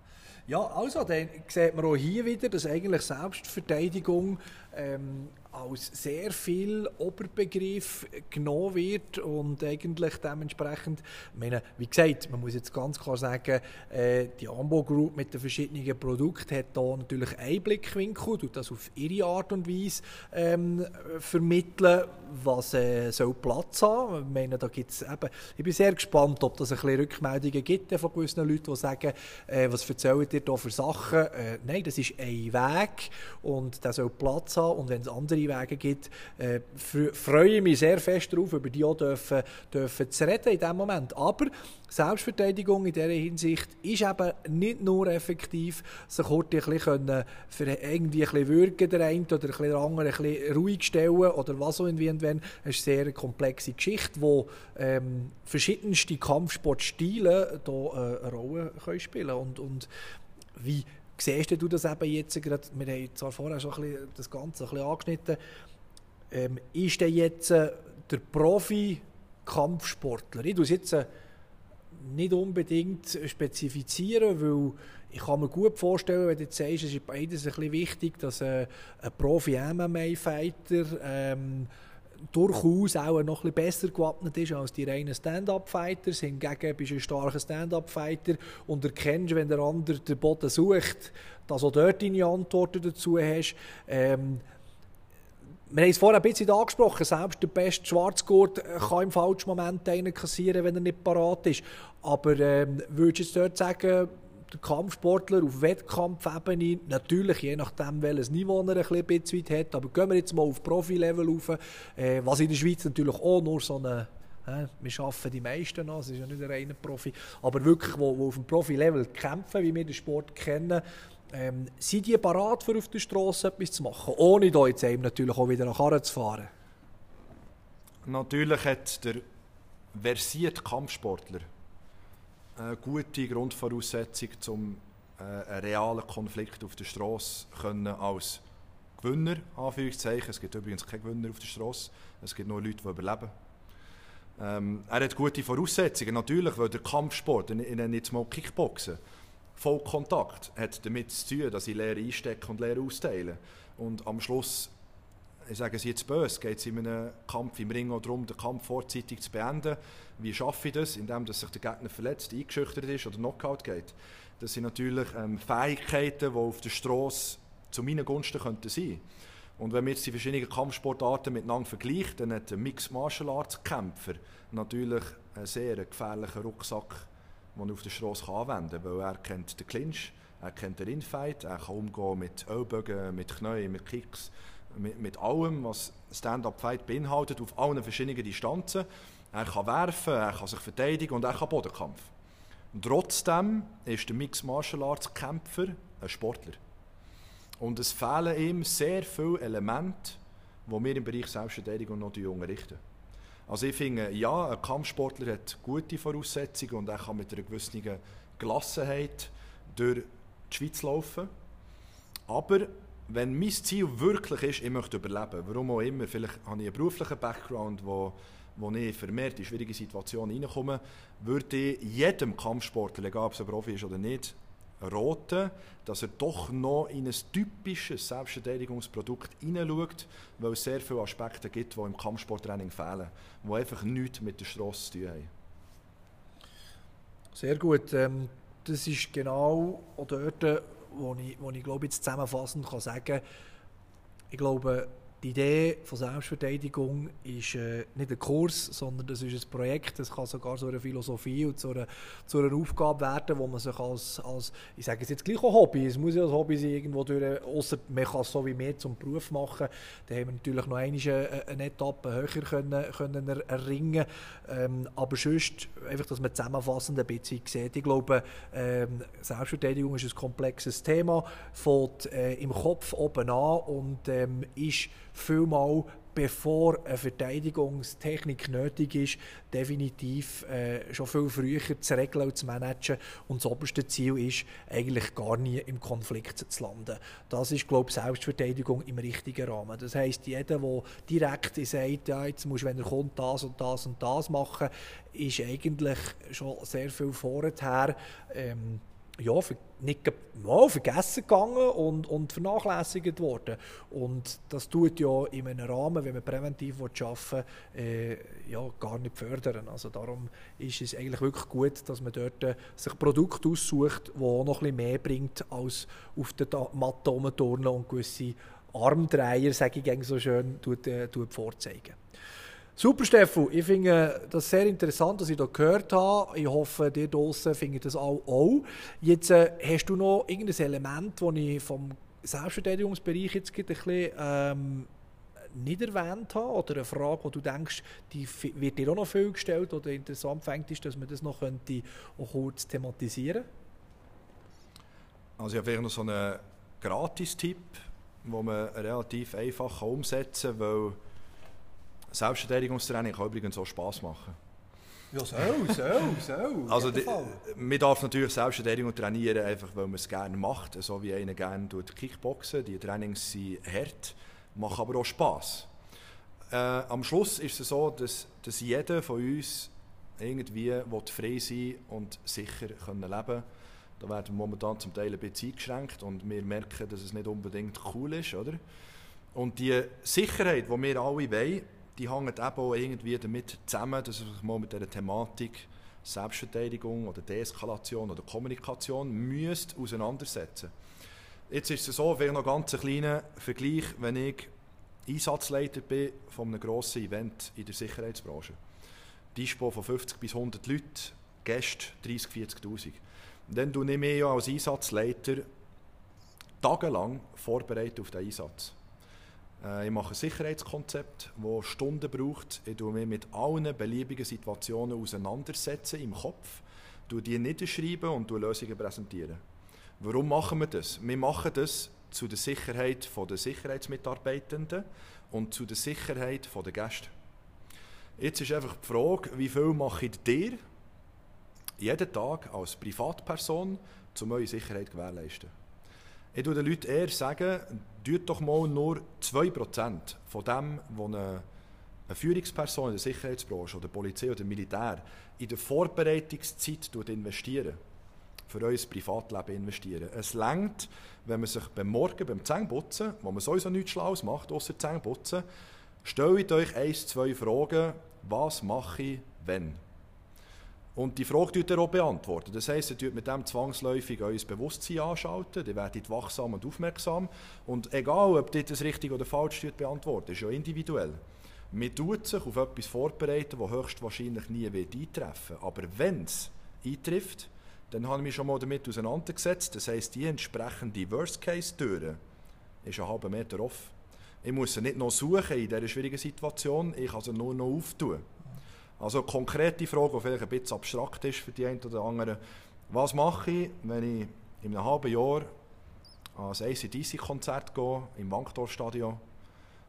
Ja, also, dann sieht man auch hier wieder, dass eigentlich Selbstverteidigung ähm, als sehr viel Oberbegriff genommen wird und eigentlich dementsprechend, meine, wie gesagt, man muss jetzt ganz klar sagen, äh, die Ambo Group mit den verschiedenen Produkten hat da natürlich einen Blickwinkel, tut das auf ihre Art und Weise ähm, vermitteln, was äh, soll Platz haben. Ich meine, da gibt's eben, ich bin sehr gespannt, ob das ein bisschen Rückmeldungen gibt von gewissen Leuten, die sagen, äh, was erzählt ihr da für Sachen? Äh, nein, das ist ein Weg und der soll Platz haben und wenn es andere Wege gibt, äh, freue ich mich sehr fest darauf, über die auch dürfen, dürfen zu reden in diesem Moment. Aber Selbstverteidigung in dieser Hinsicht ist eben nicht nur effektiv, sich heute ein bisschen für irgendwie ein bisschen würgen, der eine oder der andere ein bisschen ruhig stellen oder was auch wenn. Es ist eine sehr komplexe Geschichte, wo ähm, verschiedenste Kampfsportstile hier äh, eine Rolle können spielen und, und wie siehst du das eben jetzt gerade, wir haben zwar vorher schon ein bisschen das Ganze ein bisschen angeschnitten, ähm, ist denn jetzt äh, der Profi-Kampfsportler, ich tue es jetzt äh, nicht unbedingt spezifizieren, weil ich kann mir gut vorstellen, wenn du jetzt sagst, es ist beides ein bisschen wichtig, dass äh, ein Profi-MMA-Fighter ähm, durchaus auch noch ein besser gewappnet ist als die reinen Stand-Up-Fighters. Hingegen bist du ein starker Stand-Up-Fighter und erkennst, wenn der andere den Boden sucht, dass auch dort deine Antworten dazu hast. Ähm, wir haben es vorher ein bisschen angesprochen, selbst der beste Schwarzgurt kann im falschen Moment einen kassieren, wenn er nicht parat ist. Aber ähm, würdest du jetzt dort sagen, Kampfsportler auf Wettkampfebene, natürlich je nachdem, welches Niveau er ein bisschen hat, aber gehen wir jetzt mal auf Profi-Level rauf, äh, was in der Schweiz natürlich auch nur so eine wir arbeiten die meisten noch, es ist ja nicht ein reiner Profi, aber wirklich, wo, wo auf dem Profi-Level kämpfen, wie wir den Sport kennen, ähm, sind die parat für auf der Straße etwas zu machen, ohne da jetzt eben natürlich auch wieder nach Karren zu fahren? Natürlich hat der versierte Kampfsportler eine gute Grundvoraussetzung, um äh, einen realen Konflikt auf der Straße als Gewinner, Anführungszeichen, es gibt übrigens keine Gewinner auf der Straße, es gibt nur Leute, die überleben. Ähm, er hat gute Voraussetzungen, natürlich, weil der Kampfsport, ich nenne jetzt mal Kickboxen, Vollkontakt, hat damit zu tun, dass ich Lehre einstecke und Lehre austeile. Und am Schluss ich sage es jetzt böse, geht es in einem Kampf im Ring auch darum, den Kampf vorzeitig zu beenden. Wie schaffe ich das? Indem dass sich der Gegner verletzt, eingeschüchtert ist oder Knockout geht. Das sind natürlich ähm, Fähigkeiten, die auf der Straße zu meinen Gunsten könnten sein Und wenn man jetzt die verschiedenen Kampfsportarten miteinander vergleicht, dann hat ein Mixed Martial Arts Kämpfer natürlich einen sehr gefährlichen Rucksack, den er auf der Straße anwenden kann, weil er kennt den Clinch, er kennt den Infight, er kann umgehen mit Ellbogen, mit Knien, mit Kicks mit, mit allem, was Stand-Up-Fight beinhaltet, auf allen verschiedenen Distanzen. Er kann werfen, er kann sich verteidigen und er kann Bodenkampf. Und trotzdem ist der Mixed Martial Arts Kämpfer ein Sportler. Und es fehlen ihm sehr viele Elemente, die wir im Bereich Selbstverteidigung noch unterrichten. Also ich finde, ja, ein Kampfsportler hat gute Voraussetzungen und er kann mit einer gewissen Gelassenheit durch die Schweiz laufen. Aber wenn mein Ziel wirklich ist, ich möchte überleben, warum auch immer, vielleicht habe ich einen beruflichen Background, wo, wo ich vermehrt in schwierige Situationen reinkomme, würde ich jedem Kampfsportler, egal ob es ein Profi ist oder nicht, raten, dass er doch noch in ein typisches Selbstverteidigungsprodukt hineinschaut, weil es sehr viele Aspekte gibt, die im Kampfsporttraining fehlen, die einfach nichts mit der Straße zu tun haben. Sehr gut. Ähm, das ist genau dort, wo ich, wo ich glaube, jetzt zusammenfassend kann sagen ich glaube, die Idee von Selbstverteidigung ist äh, nicht ein Kurs, sondern das ist ein Projekt. Das kann sogar so eine Philosophie und so eine, zu einer Aufgabe werden, wo man sich als, als ich sage es jetzt gleich ein Hobby, es muss ja ein Hobby sein, irgendwo durch, außer man kann es so wie mehr zum Beruf machen. Da haben wir natürlich noch eine, eine Etappe höher können, können erringen ähm, Aber sonst, einfach, dass man zusammenfassend ein bisschen sieht. Ich glaube, ähm, Selbstverteidigung ist ein komplexes Thema, fängt äh, im Kopf oben an und ähm, ist vielmal bevor eine Verteidigungstechnik nötig ist, definitiv äh, schon viel früher zu regeln und zu managen. Und das oberste Ziel ist, eigentlich gar nie im Konflikt zu landen. Das ist, glaube ich, Selbstverteidigung im richtigen Rahmen. Das heisst, jeder, der direkt sagt, ja, jetzt muss, wenn er kommt, das und das und das machen, ist eigentlich schon sehr viel vorher. Ähm, ja, nicht mal vergessen gegangen und, und vernachlässigt worden. Und das tut ja in einem Rahmen, wenn man präventiv arbeiten will, äh, ja, gar nicht fördern. Also darum ist es eigentlich wirklich gut, dass man dort äh, sich Produkte aussucht, die noch ein mehr bringt, als auf der Matte rumturnen und gewisse Armdreier, sage ich so schön, tut, äh, tut vorzeigen. Super, Steffu. Ich finde das sehr interessant, dass ich da gehört habe. Ich hoffe, ihr draußen findet das auch. Jetzt äh, hast du noch irgendein Element, das ich vom Selbstverteidigungsbereich jetzt ein bisschen ähm, nicht erwähnt habe oder eine Frage, wo du denkst, die wird dir auch noch viel gestellt oder interessant fängt ist, dass man das noch könnte auch kurz thematisieren Also ich habe vielleicht noch so einen Gratis-Tipp, den man relativ einfach umsetzen kann, weil Selbstverteidigungstraining kann übrigens auch Spass machen. Ja, soll, soll, soll. Also, die, man darf natürlich Selbstverteidigung trainieren, einfach weil man es gerne macht. So wie einer gerne tut Kickboxen. Die Trainings sind hart, machen aber auch Spass. Äh, am Schluss ist es so, dass, dass jeder von uns irgendwie frei sein und sicher können leben können. Da werden wir momentan zum Teil ein bisschen eingeschränkt und wir merken, dass es nicht unbedingt cool ist. Oder? Und die Sicherheit, die wir alle wollen, die hängen eben auch irgendwie damit zusammen, dass man sich mal mit dieser Thematik Selbstverteidigung oder Deeskalation oder Kommunikation müsst auseinandersetzen Jetzt ist es so, vielleicht noch ganz ein kleiner Vergleich, wenn ich Einsatzleiter bin von einem grossen Event in der Sicherheitsbranche. Dispo von 50 bis 100 Leuten, Gäste 30, 40'000. Dann nehme ich mich ja als Einsatzleiter tagelang vorbereitet auf den Einsatz. Äh, ich mache ein Sicherheitskonzept, das Stunden braucht. Ich tue mich mit allen beliebigen Situationen auseinandersetzen im Kopf, die niederschreiben und Lösungen präsentieren. Warum machen wir das? Wir machen das zu der Sicherheit der Sicherheitsmitarbeitenden und zu der Sicherheit der Gäste. Jetzt ist einfach die Frage, wie viel mache ich dir jeden Tag als Privatperson, um eure Sicherheit zu gewährleisten? Ich würde den Leuten eher sagen, tut doch mal nur 2% von dem, was eine, Führungsperson in der Sicherheitsbranche oder Polizei oder Militär in der Vorbereitungszeit investieren. Für euer Privatleben investieren. Es längt, wenn man sich beim Morgen, beim Zähneputzen, wo man sowieso nichts Schlaues macht, außer Zähneputzen, stellt euch ein, zwei Fragen, was mache ich, wenn? Und die Frage tut er auch beantworten. Das heisst, er tut mit dem zwangsläufig euer Bewusstsein anschalten, ihr werdet wachsam und aufmerksam. Und egal, ob ihr das richtig oder falsch beantwortet, ist ja individuell. Man tut sich auf etwas vorbereiten, das höchstwahrscheinlich nie wird eintreffen Aber wenn es eintrifft, dann habe ich mich schon mal damit auseinandergesetzt. Das heisst, die entsprechende Worst-Case-Türe ist einen halben Meter offen. Ich muss sie nicht noch suchen in dieser schwierigen Situation, ich kann sie nur noch auftun. Also eine konkrete Frage, die vielleicht ein bisschen abstrakt ist für die einen oder anderen. Was mache ich, wenn ich in einem halben Jahr an ein ACDC-Konzert gehe, im Wankdorfstadion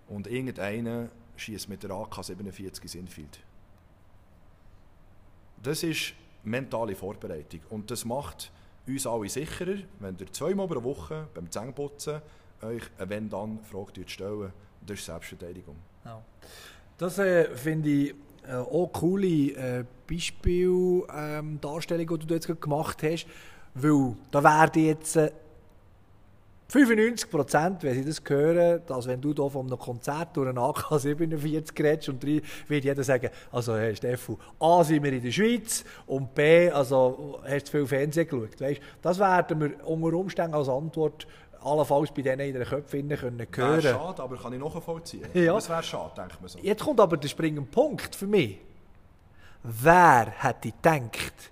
und irgendeiner schießt mit der AK-47 in Sinfield? Das ist mentale Vorbereitung und das macht uns alle sicherer, wenn ihr zweimal pro Woche beim Zähneputzen euch eine Wenn-Dann-Frage stellen. Das ist Selbstverteidigung. Ja. Das äh, finde ich äh, auch coole äh, Beispieldarstellungen, ähm, die du jetzt gemacht hast. Weil da werden jetzt äh, 95 Prozent, wenn sie das hören, dass wenn du hier von einem Konzert durch einen AK 47 redest und drei, wird jeder sagen, also Herr Steffu, A, sind wir in der Schweiz und B, also hast du viel Fernsehen geschaut. Weißt, das werden wir unter Umständen als Antwort allenfalls bei denen in den Köpfen können hören. Wäre schade, aber kann ich nachvollziehen. Ja. Das wäre schade, denkt man so. Jetzt kommt aber der springende Punkt für mich. Wer hätte gedacht,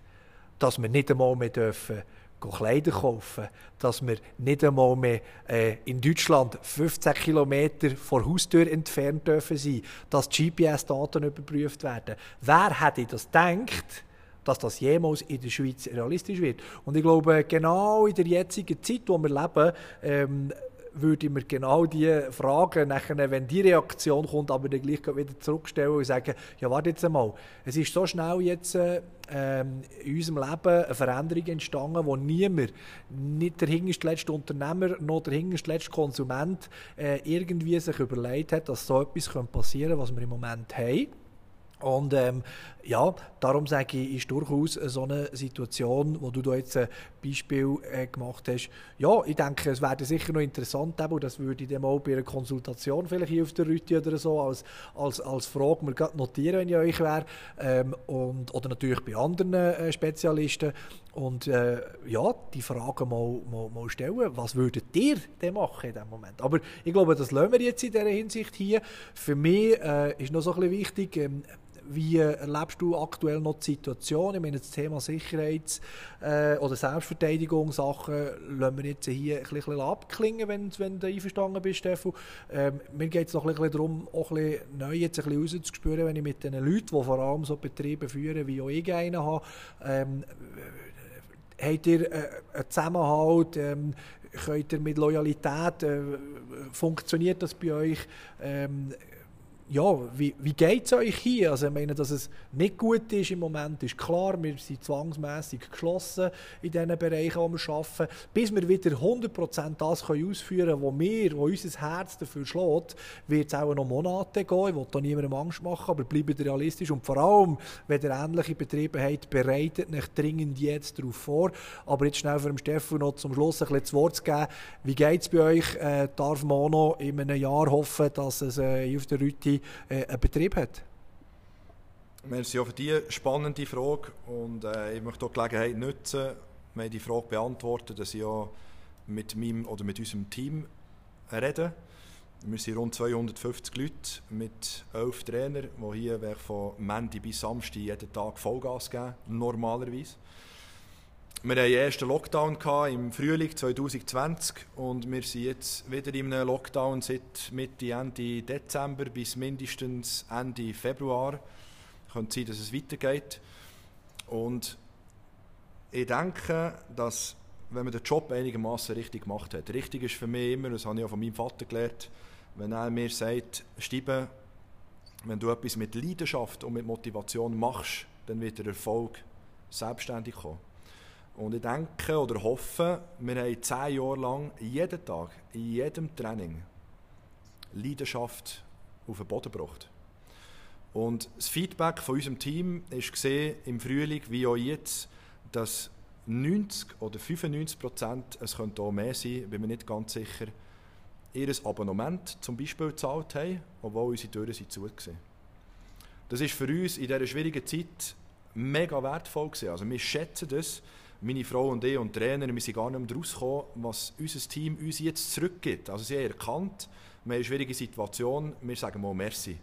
dass wir nicht einmal mehr dürfen Kleider kaufen, dass wir nicht einmal mehr äh, in Deutschland 15 Kilometer vor Haustür entfernt dürfen sein, dass GPS-Daten überprüft werden. Wer hätte das gedacht, dass das jemals in der Schweiz realistisch wird? Und ich glaube, genau in der jetzigen Zeit, wo wir leben, ähm, würde ich mir genau diese Fragen, nachher, wenn die Reaktion kommt, aber dann gleich wieder zurückstellen und sagen, ja warte jetzt einmal, es ist so schnell jetzt äh, in unserem Leben eine Veränderung entstanden, wo niemand, nicht der hinterste Unternehmer noch der hinterste Konsument äh, irgendwie sich überlegt hat, dass so etwas passieren könnte, was wir im Moment haben. Und ähm, ja, darum sage ich, ist durchaus so eine Situation, wo du da jetzt ein Beispiel äh, gemacht hast. Ja, ich denke, es wäre sicher noch interessant, eben, das würde ich dann mal bei einer Konsultation vielleicht hier auf der Rüti oder so als, als, als Frage mir notieren, wenn ich euch wäre. Ähm, und, oder natürlich bei anderen äh, Spezialisten. Und äh, ja, die Frage mal, mal, mal stellen, was würdet ihr denn machen in diesem Moment? Aber ich glaube, das lassen wir jetzt in dieser Hinsicht hier. Für mich äh, ist noch so ein bisschen wichtig, ähm, wie erlebst du aktuell noch die Situation? Ich meine, das Thema Sicherheits- äh, oder Selbstverteidigungssachen lassen wir jetzt hier ein bisschen abklingen, wenn, wenn du einverstanden bist, Stefan. Ähm, mir geht es noch ein bisschen darum, auch ein bisschen neu jetzt rauszuspüren, wenn ich mit den Leuten, die vor allem so Betriebe führen, wie auch ich einen habe, ähm, habt ihr äh, einen Zusammenhalt, ähm, könnt ihr mit Loyalität, äh, funktioniert das bei euch? Ähm, ja, wie, wie geht es euch hier? Also ich meine, dass es nicht gut ist im Moment, ist klar. Wir sind zwangsmässig geschlossen in den Bereichen, wo wir arbeiten. Bis wir wieder 100% das können ausführen können, wo wir, wo unser Herz dafür schlägt, wird es auch noch Monate gehen. Ich will da niemandem Angst machen, aber bleibt realistisch. Und vor allem, wenn ihr ähnliche Betriebe habt, bereitet euch dringend jetzt darauf vor. Aber jetzt schnell für den Stefan noch zum Schluss ein bisschen das Wort zu geben. Wie geht es bei euch? Äh, darf man auch noch in einem Jahr hoffen, dass es äh, auf der Rüti äh, einen Betrieb hat? Merci auch für diese spannende Frage und äh, ich möchte die Gelegenheit nutzen, mir die Frage beantworten, dass ich auch mit meinem oder mit unserem Team rede. Wir sind rund 250 Leute mit elf Trainern, die hier von Montag bis Samstag jeden Tag Vollgas geben, normalerweise. Wir hatten den ersten Lockdown im Frühling 2020 und wir sind jetzt wieder in einem Lockdown seit Mitte, Ende Dezember bis mindestens Ende Februar. Könnte sein, dass es weitergeht. Und ich denke, dass wenn man den Job einigermaßen richtig gemacht hat, richtig ist für mich immer, das habe ich auch von meinem Vater gelernt, wenn er mir sagt, Stiebe, wenn du etwas mit Leidenschaft und mit Motivation machst, dann wird der Erfolg selbstständig kommen. Und ich denke oder hoffe, wir haben zehn Jahre lang jeden Tag, in jedem Training, Leidenschaft auf den Boden gebracht. Und das Feedback von unserem Team ist gesehen im Frühling wie auch jetzt, dass 90 oder 95 Prozent, es könnte auch mehr sein, bin mir nicht ganz sicher, ihr Abonnement zum Beispiel gezahlt haben, obwohl unsere Türen sind zu waren. Das ist für uns in dieser schwierigen Zeit mega wertvoll gewesen. Also wir schätzen das, meine Frau und ich und Trainer, wir sind gar nicht mehr rausgekommen, was unser Team uns jetzt zurückgibt. Also sie haben erkannt, wir haben eine schwierige Situation, wir sagen mal Merci.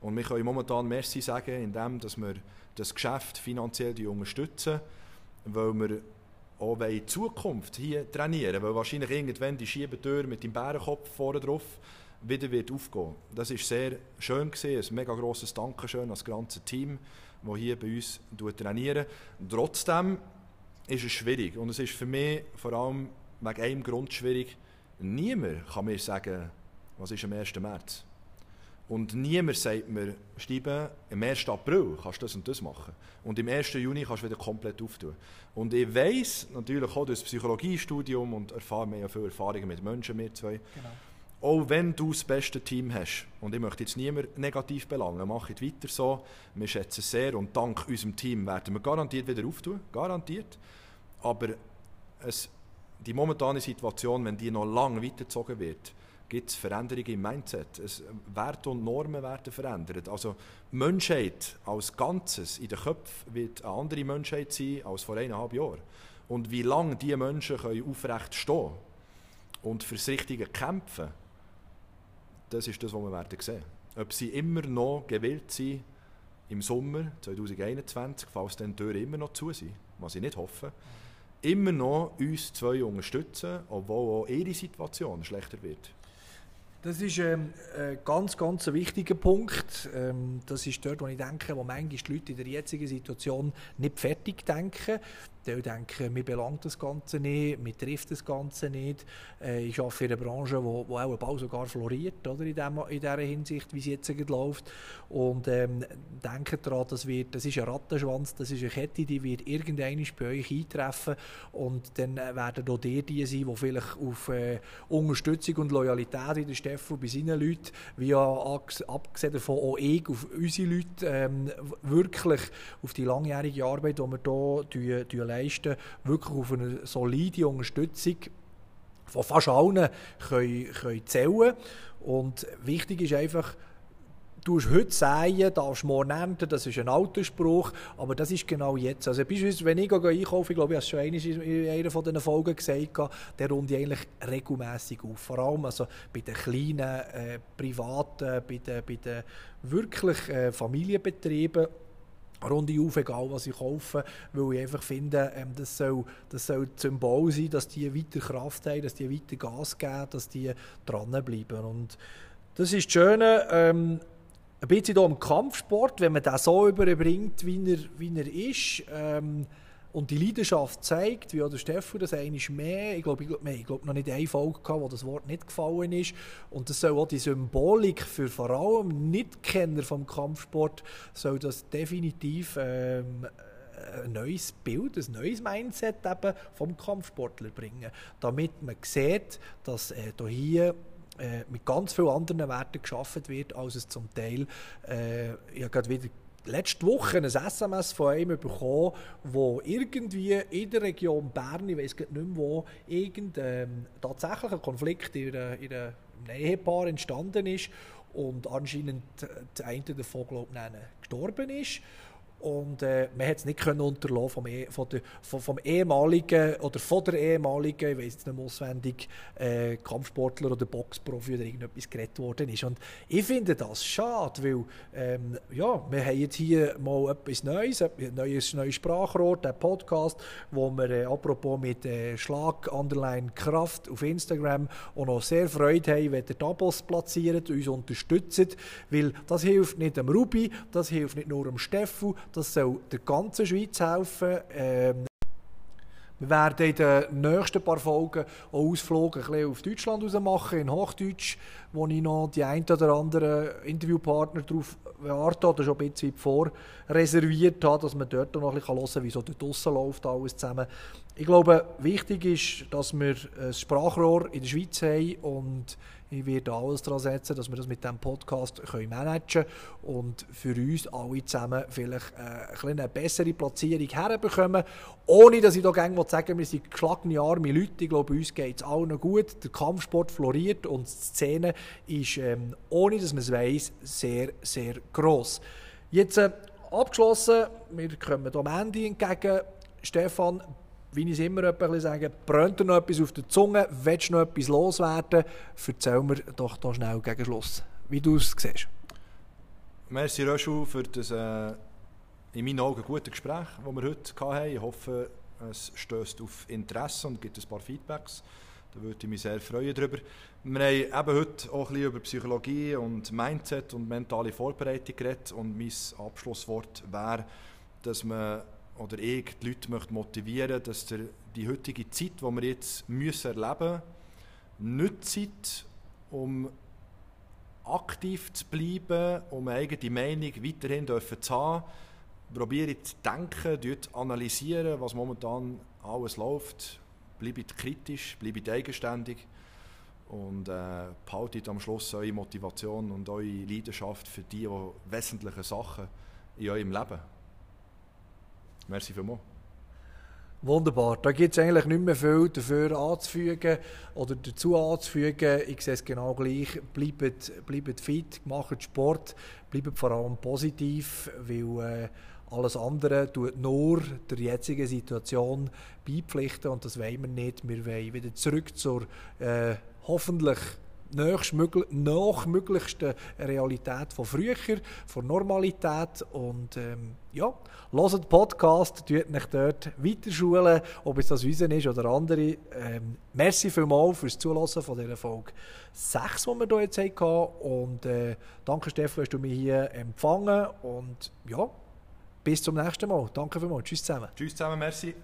Und wir können momentan Merci sagen, indem dass wir das Geschäft finanziell unterstützen, weil wir auch in Zukunft hier trainieren, weil wahrscheinlich irgendwann die Schiebetür mit dem Bärenkopf vorne drauf wieder wird aufgehen. Das ist sehr schön gewesen, ein mega grosses Dankeschön an das ganze Team, das hier bei uns trainieren. Trotzdem ist es schwierig. Und es ist für mich vor allem wegen einem Grund schwierig. Niemand kann mir sagen, was ist am 1. März. Und niemand sagt mir, Stiebe, am 1. April kannst du das und das machen. Und im 1. Juni kannst du wieder komplett auftun. Und ich weiss natürlich auch durch das Psychologiestudium und erfahre mehr ja viele Erfahrungen mit Menschen, wir zwei. Genau. Auch wenn du das beste Team hast, und ich möchte jetzt niemand negativ belangen, mach es weiter so. Wir schätzen es sehr und dank unserem Team werden wir garantiert wieder auftun. Garantiert. Aber es die momentane Situation, wenn die noch lange weitergezogen wird, gibt es Veränderungen im Mindset. Es, Werte und Normen werden verändert. Also Menschheit als Ganzes in den Köpfen wird eine andere Menschheit sein als vor eineinhalb Jahren. Und wie lange diese Menschen können aufrecht stehen und fürs Richtige kämpfen, das ist das, was wir werden sehen. Ob sie immer noch gewillt sind, im Sommer 2021, falls dann die Türen immer noch zu sind, was ich nicht hoffe, immer noch uns zwei unterstützen, obwohl auch ihre Situation schlechter wird. Das ist ähm, ein ganz, ganz wichtiger Punkt. Ähm, das ist dort, wo ich denke, wo manchmal die Leute in der jetzigen Situation nicht fertig denken. Die denken, mir belangt das Ganze nicht, mir trifft das Ganze nicht. Äh, ich arbeite in einer Branche, wo, wo auch bald sogar floriert, oder, in, dem, in dieser Hinsicht, wie es jetzt läuft. Und ähm, denken daran, das, wird, das ist ein Rattenschwanz, das ist eine Kette, die wird irgendwann bei euch eintreffen und dann äh, werden auch die die sein, die vielleicht auf äh, Unterstützung und Loyalität in der Steffel bei seinen Leuten, wie abgesehen davon auch ich, auf unsere Leute ähm, wirklich auf die langjährige Arbeit, die wir hier leisten, wirklich auf eine solide Unterstützung von fast allen können, können zählen Und wichtig ist einfach, du hast heute säen, darfst morgen ernten, das ist ein alter Spruch, aber das ist genau jetzt. Also beispielsweise, wenn ich einkaufe, ich glaube, ich habe es schon in einer von diesen Folgen gesagt, der runde ich eigentlich regelmässig auf. Vor allem also bei den kleinen, äh, privaten, bei den, bei den wirklich äh, Familienbetrieben runde auf, egal was ich kaufe, weil ich einfach finde, ähm, das, soll, das soll Symbol sein, dass die weiter Kraft haben, dass die weiter Gas geben, dass die dranbleiben. Und das ist das Schöne, ähm, ein bisschen hier im Kampfsport, wenn man das so überbringt, wie er, wie er ist, ähm, und die Leidenschaft zeigt, wie auch der Stefan das einmal mehr, ich glaube, ich, ich glaube noch nicht eine Folge gehabt, wo das Wort nicht gefallen ist. Und das soll auch die Symbolik für vor allem Nichtkenner vom Kampfsport, soll das definitiv ähm, ein neues Bild, ein neues Mindset eben vom Kampfsportler bringen, damit man sieht, dass äh, hier äh, mit ganz vielen anderen Werten geschaffen wird, als es zum Teil, äh, ich gerade wieder letzte Woche ein SMS von ihm bekommen, wo irgendwie in der Region Bern, ich weiß nicht mehr wo, irgendein ähm, tatsächlicher Konflikt in, einem Ehepaar entstanden ist und anscheinend der eine davon, glaube ich, gestorben ist. Und äh, man hat es nicht können unterlassen vom, e von der, vom, vom, ehemaligen oder von der ehemaligen, ich weiß jetzt nicht auswendig, äh, Kampfsportler oder Boxprofi oder irgendetwas geredet worden ist. Und ich finde das schade, weil ähm, ja, wir haben jetzt hier mal etwas Neues, ein neues, neues Sprachrohr, der Podcast, wo wir äh, apropos mit äh, Schlag Underline Kraft auf Instagram auch noch sehr Freude haben, wenn ihr Abos platziert, uns unterstützt, weil das hilft nicht dem Ruby, das hilft nicht nur dem Steffu, das soll der ganzen Schweiz helfen. Ähm, wir werden in den nächsten paar Folgen auch Ausflüge auf Deutschland machen, in Hochdeutsch, wo ich noch die ein oder anderen Interviewpartner darauf warte oder schon ein bisschen vorreserviert habe, dass man dort noch ein hören kann, wie so dort läuft alles zusammen. Ich glaube, wichtig ist, dass wir ein Sprachrohr in der Schweiz haben und ich werde alles daran setzen, dass wir das mit diesem Podcast können managen können und für uns alle zusammen vielleicht äh, eine bessere Platzierung herbekommen. Ohne, dass ich da gerne sagen wir sind geschlagene arme Leute. Ich glaube, uns geht es allen gut. Der Kampfsport floriert und die Szene ist, ähm, ohne dass man es weiss, sehr, sehr gross. Jetzt äh, abgeschlossen, wir kommen am Ende entgegen. Stefan, wie ich es immer ein sage, brennt dir noch etwas auf der Zunge, willst du noch etwas loswerden, erzähl mir doch da schnell gegen Schluss, wie du es siehst. Merci Röschel für das äh, in meinen Augen gute Gespräch, das wir heute hatten. Ich hoffe, es stößt auf Interesse und gibt ein paar Feedbacks. Da würde ich mich sehr freuen darüber. Wir haben eben heute auch ein bisschen über Psychologie und Mindset und mentale Vorbereitung geredet und mein Abschlusswort wäre, dass man oder ich die Leute möchte motivieren dass der, die heutige Zeit, die wir jetzt müssen erleben müssen, nützt, um aktiv zu bleiben, um eine eigene Meinung weiterhin zu haben. Probiert zu denken, zu analysieren, was momentan alles läuft. Bleibt kritisch, bleibt eigenständig und äh, behaltet am Schluss eure Motivation und eure Leidenschaft für die wesentlichen Sachen in eurem Leben. Merci vielmals. Wunderbar. Da gibt es eigentlich nicht mehr viel dafür anzufügen oder dazu anzufügen. Ich sehe es genau gleich. Bleibt, bleibt fit, macht Sport, bleibt vor allem positiv, weil äh, alles andere tut nur der jetzigen Situation beipflichten und das wollen wir nicht. Wir wollen wieder zurück zur äh, hoffentlich nachmöglichsten Realität von früher, von Normalität. Und ähm, ja, hört Podcast, tut mich dort weiterschulen, ob es das unsere ist oder andere. Ähm, merci vielmals fürs Zulassen von dieser Folge 6, die wir hier jetzt hatten. Und äh, danke Stefan, dass du mich hier empfangen und ja, bis zum nächsten Mal. Danke vielmals. Tschüss zusammen. Tschüss zusammen, merci.